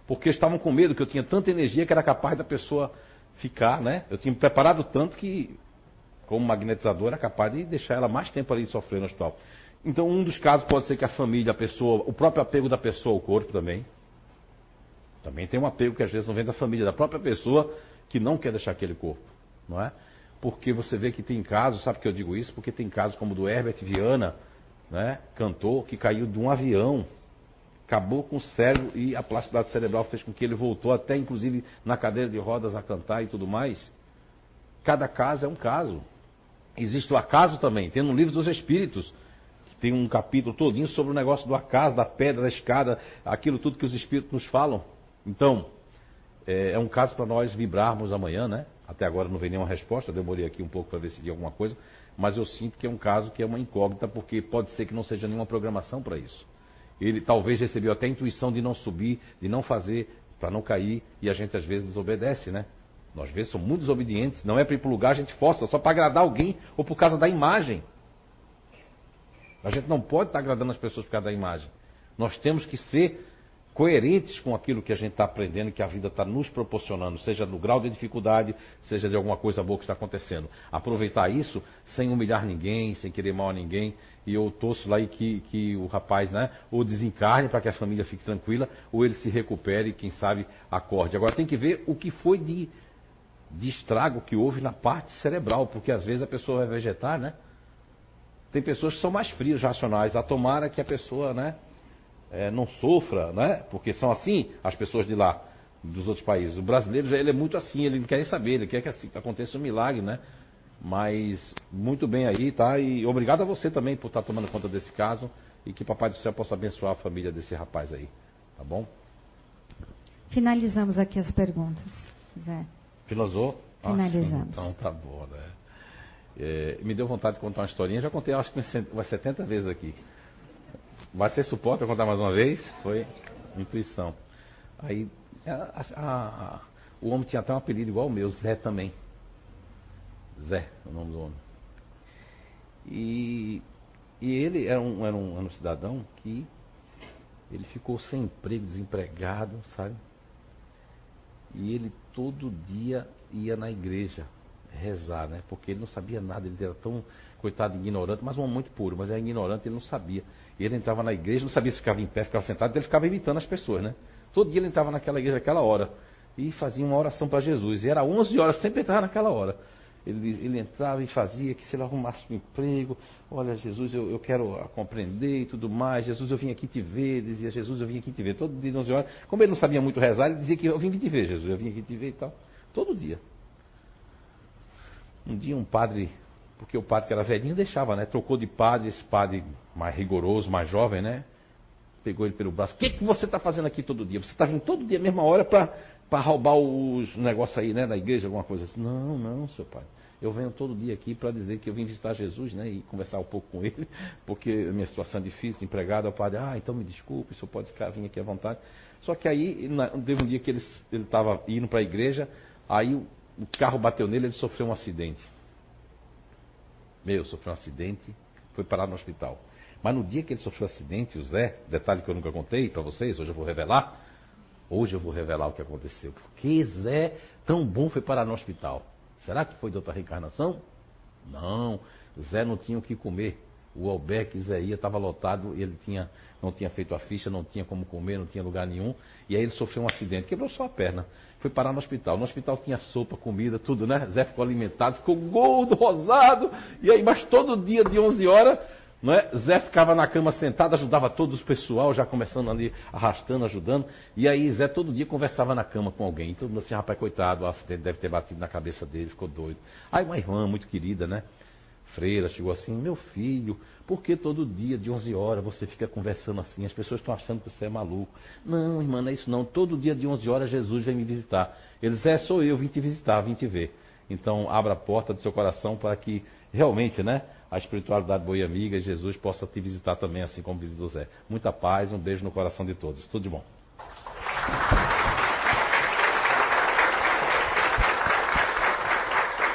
Porque estavam com medo que eu tinha tanta energia que era capaz da pessoa ficar, né? Eu tinha me preparado tanto que, como magnetizador, era capaz de deixar ela mais tempo ali sofrendo no hospital. Então, um dos casos pode ser que a família, a pessoa, o próprio apego da pessoa ao corpo também. Também tem um apego que às vezes não vem da família, da própria pessoa que não quer deixar aquele corpo, não é? Porque você vê que tem casos, sabe que eu digo isso? Porque tem casos como o do Herbert Viana, né, cantor, que caiu de um avião, acabou com o cérebro e a plasticidade cerebral fez com que ele voltou até inclusive na cadeira de rodas a cantar e tudo mais. Cada caso é um caso. Existe o acaso também, tem no livro dos Espíritos, que tem um capítulo todinho sobre o negócio do acaso, da pedra, da escada, aquilo tudo que os Espíritos nos falam. Então, é, é um caso para nós vibrarmos amanhã, né? Até agora não veio nenhuma resposta, demorei aqui um pouco para decidir alguma coisa, mas eu sinto que é um caso que é uma incógnita, porque pode ser que não seja nenhuma programação para isso. Ele talvez recebeu até a intuição de não subir, de não fazer, para não cair, e a gente às vezes desobedece, né? Nós às vezes somos muito desobedientes, não é para ir para o lugar, a gente força, só para agradar alguém ou por causa da imagem. A gente não pode estar agradando as pessoas por causa da imagem. Nós temos que ser coerentes com aquilo que a gente está aprendendo, que a vida está nos proporcionando, seja do grau de dificuldade, seja de alguma coisa boa que está acontecendo. Aproveitar isso sem humilhar ninguém, sem querer mal a ninguém. E eu torço lá e que, que o rapaz, né, ou desencarne para que a família fique tranquila, ou ele se recupere e, quem sabe, acorde. Agora tem que ver o que foi de, de estrago que houve na parte cerebral, porque às vezes a pessoa vai vegetar, né? Tem pessoas que são mais frias, racionais. A tomara que a pessoa, né, é, não sofra, né? Porque são assim as pessoas de lá, dos outros países. O brasileiro já ele é muito assim, ele não quer nem saber, ele quer que assim, aconteça um milagre, né? Mas muito bem aí, tá? E obrigado a você também por estar tomando conta desse caso e que Papai do Céu possa abençoar a família desse rapaz aí, tá bom? Finalizamos aqui as perguntas, Zé. Finalizou? Finalizamos. então tá bom, né? É, me deu vontade de contar uma historinha, já contei acho que umas 70 vezes aqui. Suporte para contar mais uma vez? Foi intuição. Aí a, a, a, o homem tinha até um apelido igual o meu, Zé também. Zé, o nome do homem. E, e ele era um, era, um, era um cidadão que ele ficou sem emprego, desempregado, sabe? E ele todo dia ia na igreja rezar, né? Porque ele não sabia nada, ele era tão, coitado, ignorante, mas um homem muito puro, mas era ignorante, ele não sabia. Ele entrava na igreja, não sabia se ficava em pé, ficava sentado, então ele ficava imitando as pessoas, né? Todo dia ele entrava naquela igreja aquela hora e fazia uma oração para Jesus. E era 11 horas, sempre entrava naquela hora. Ele, ele entrava e fazia que se ele arrumasse um emprego, olha Jesus, eu, eu quero compreender e tudo mais, Jesus eu vim aqui te ver, dizia Jesus eu vim aqui te ver, todo dia 11 horas, como ele não sabia muito rezar, ele dizia que eu vim te ver Jesus, eu vim aqui te ver e tal, todo dia. Um dia um padre, porque o padre que era velhinho deixava, né? Trocou de padre, esse padre mais rigoroso, mais jovem, né? Pegou ele pelo braço. O que, que você está fazendo aqui todo dia? Você está vindo todo dia, mesma hora, para roubar os negócios aí, né? Da igreja, alguma coisa assim. Não, não, seu pai. Eu venho todo dia aqui para dizer que eu vim visitar Jesus, né? E conversar um pouco com ele, porque a minha situação é difícil, empregado. O padre, ah, então me desculpe, o senhor pode ficar, vir aqui à vontade. Só que aí, teve um dia que ele estava indo para a igreja, aí o carro bateu nele, ele sofreu um acidente. Meu, sofreu um acidente, foi parar no hospital. Mas no dia que ele sofreu um acidente, o Zé, detalhe que eu nunca contei para vocês, hoje eu vou revelar. Hoje eu vou revelar o que aconteceu. Porque Zé, tão bom, foi parar no hospital. Será que foi de outra reencarnação? Não. Zé não tinha o que comer. O albergue Zé ia, estava lotado, ele tinha, não tinha feito a ficha, não tinha como comer, não tinha lugar nenhum. E aí ele sofreu um acidente, quebrou só a perna. Foi parar no hospital. No hospital tinha sopa, comida, tudo, né? Zé ficou alimentado, ficou gordo, rosado. E aí, mas todo dia de 11 horas, não é? Zé ficava na cama sentado, ajudava todos o pessoal, já começando ali, arrastando, ajudando. E aí Zé todo dia conversava na cama com alguém. E todo mundo assim, rapaz, coitado, o acidente deve ter batido na cabeça dele, ficou doido. Aí uma irmã muito querida, né? Freira chegou assim: Meu filho, por que todo dia de 11 horas você fica conversando assim? As pessoas estão achando que você é maluco. Não, irmã, não é isso não. Todo dia de 11 horas Jesus vem me visitar. Eles, é, sou eu, vim te visitar, vim te ver. Então, abra a porta do seu coração para que realmente, né, a espiritualidade boa e amiga, Jesus possa te visitar também, assim como visitou Zé. Muita paz, um beijo no coração de todos. Tudo de bom.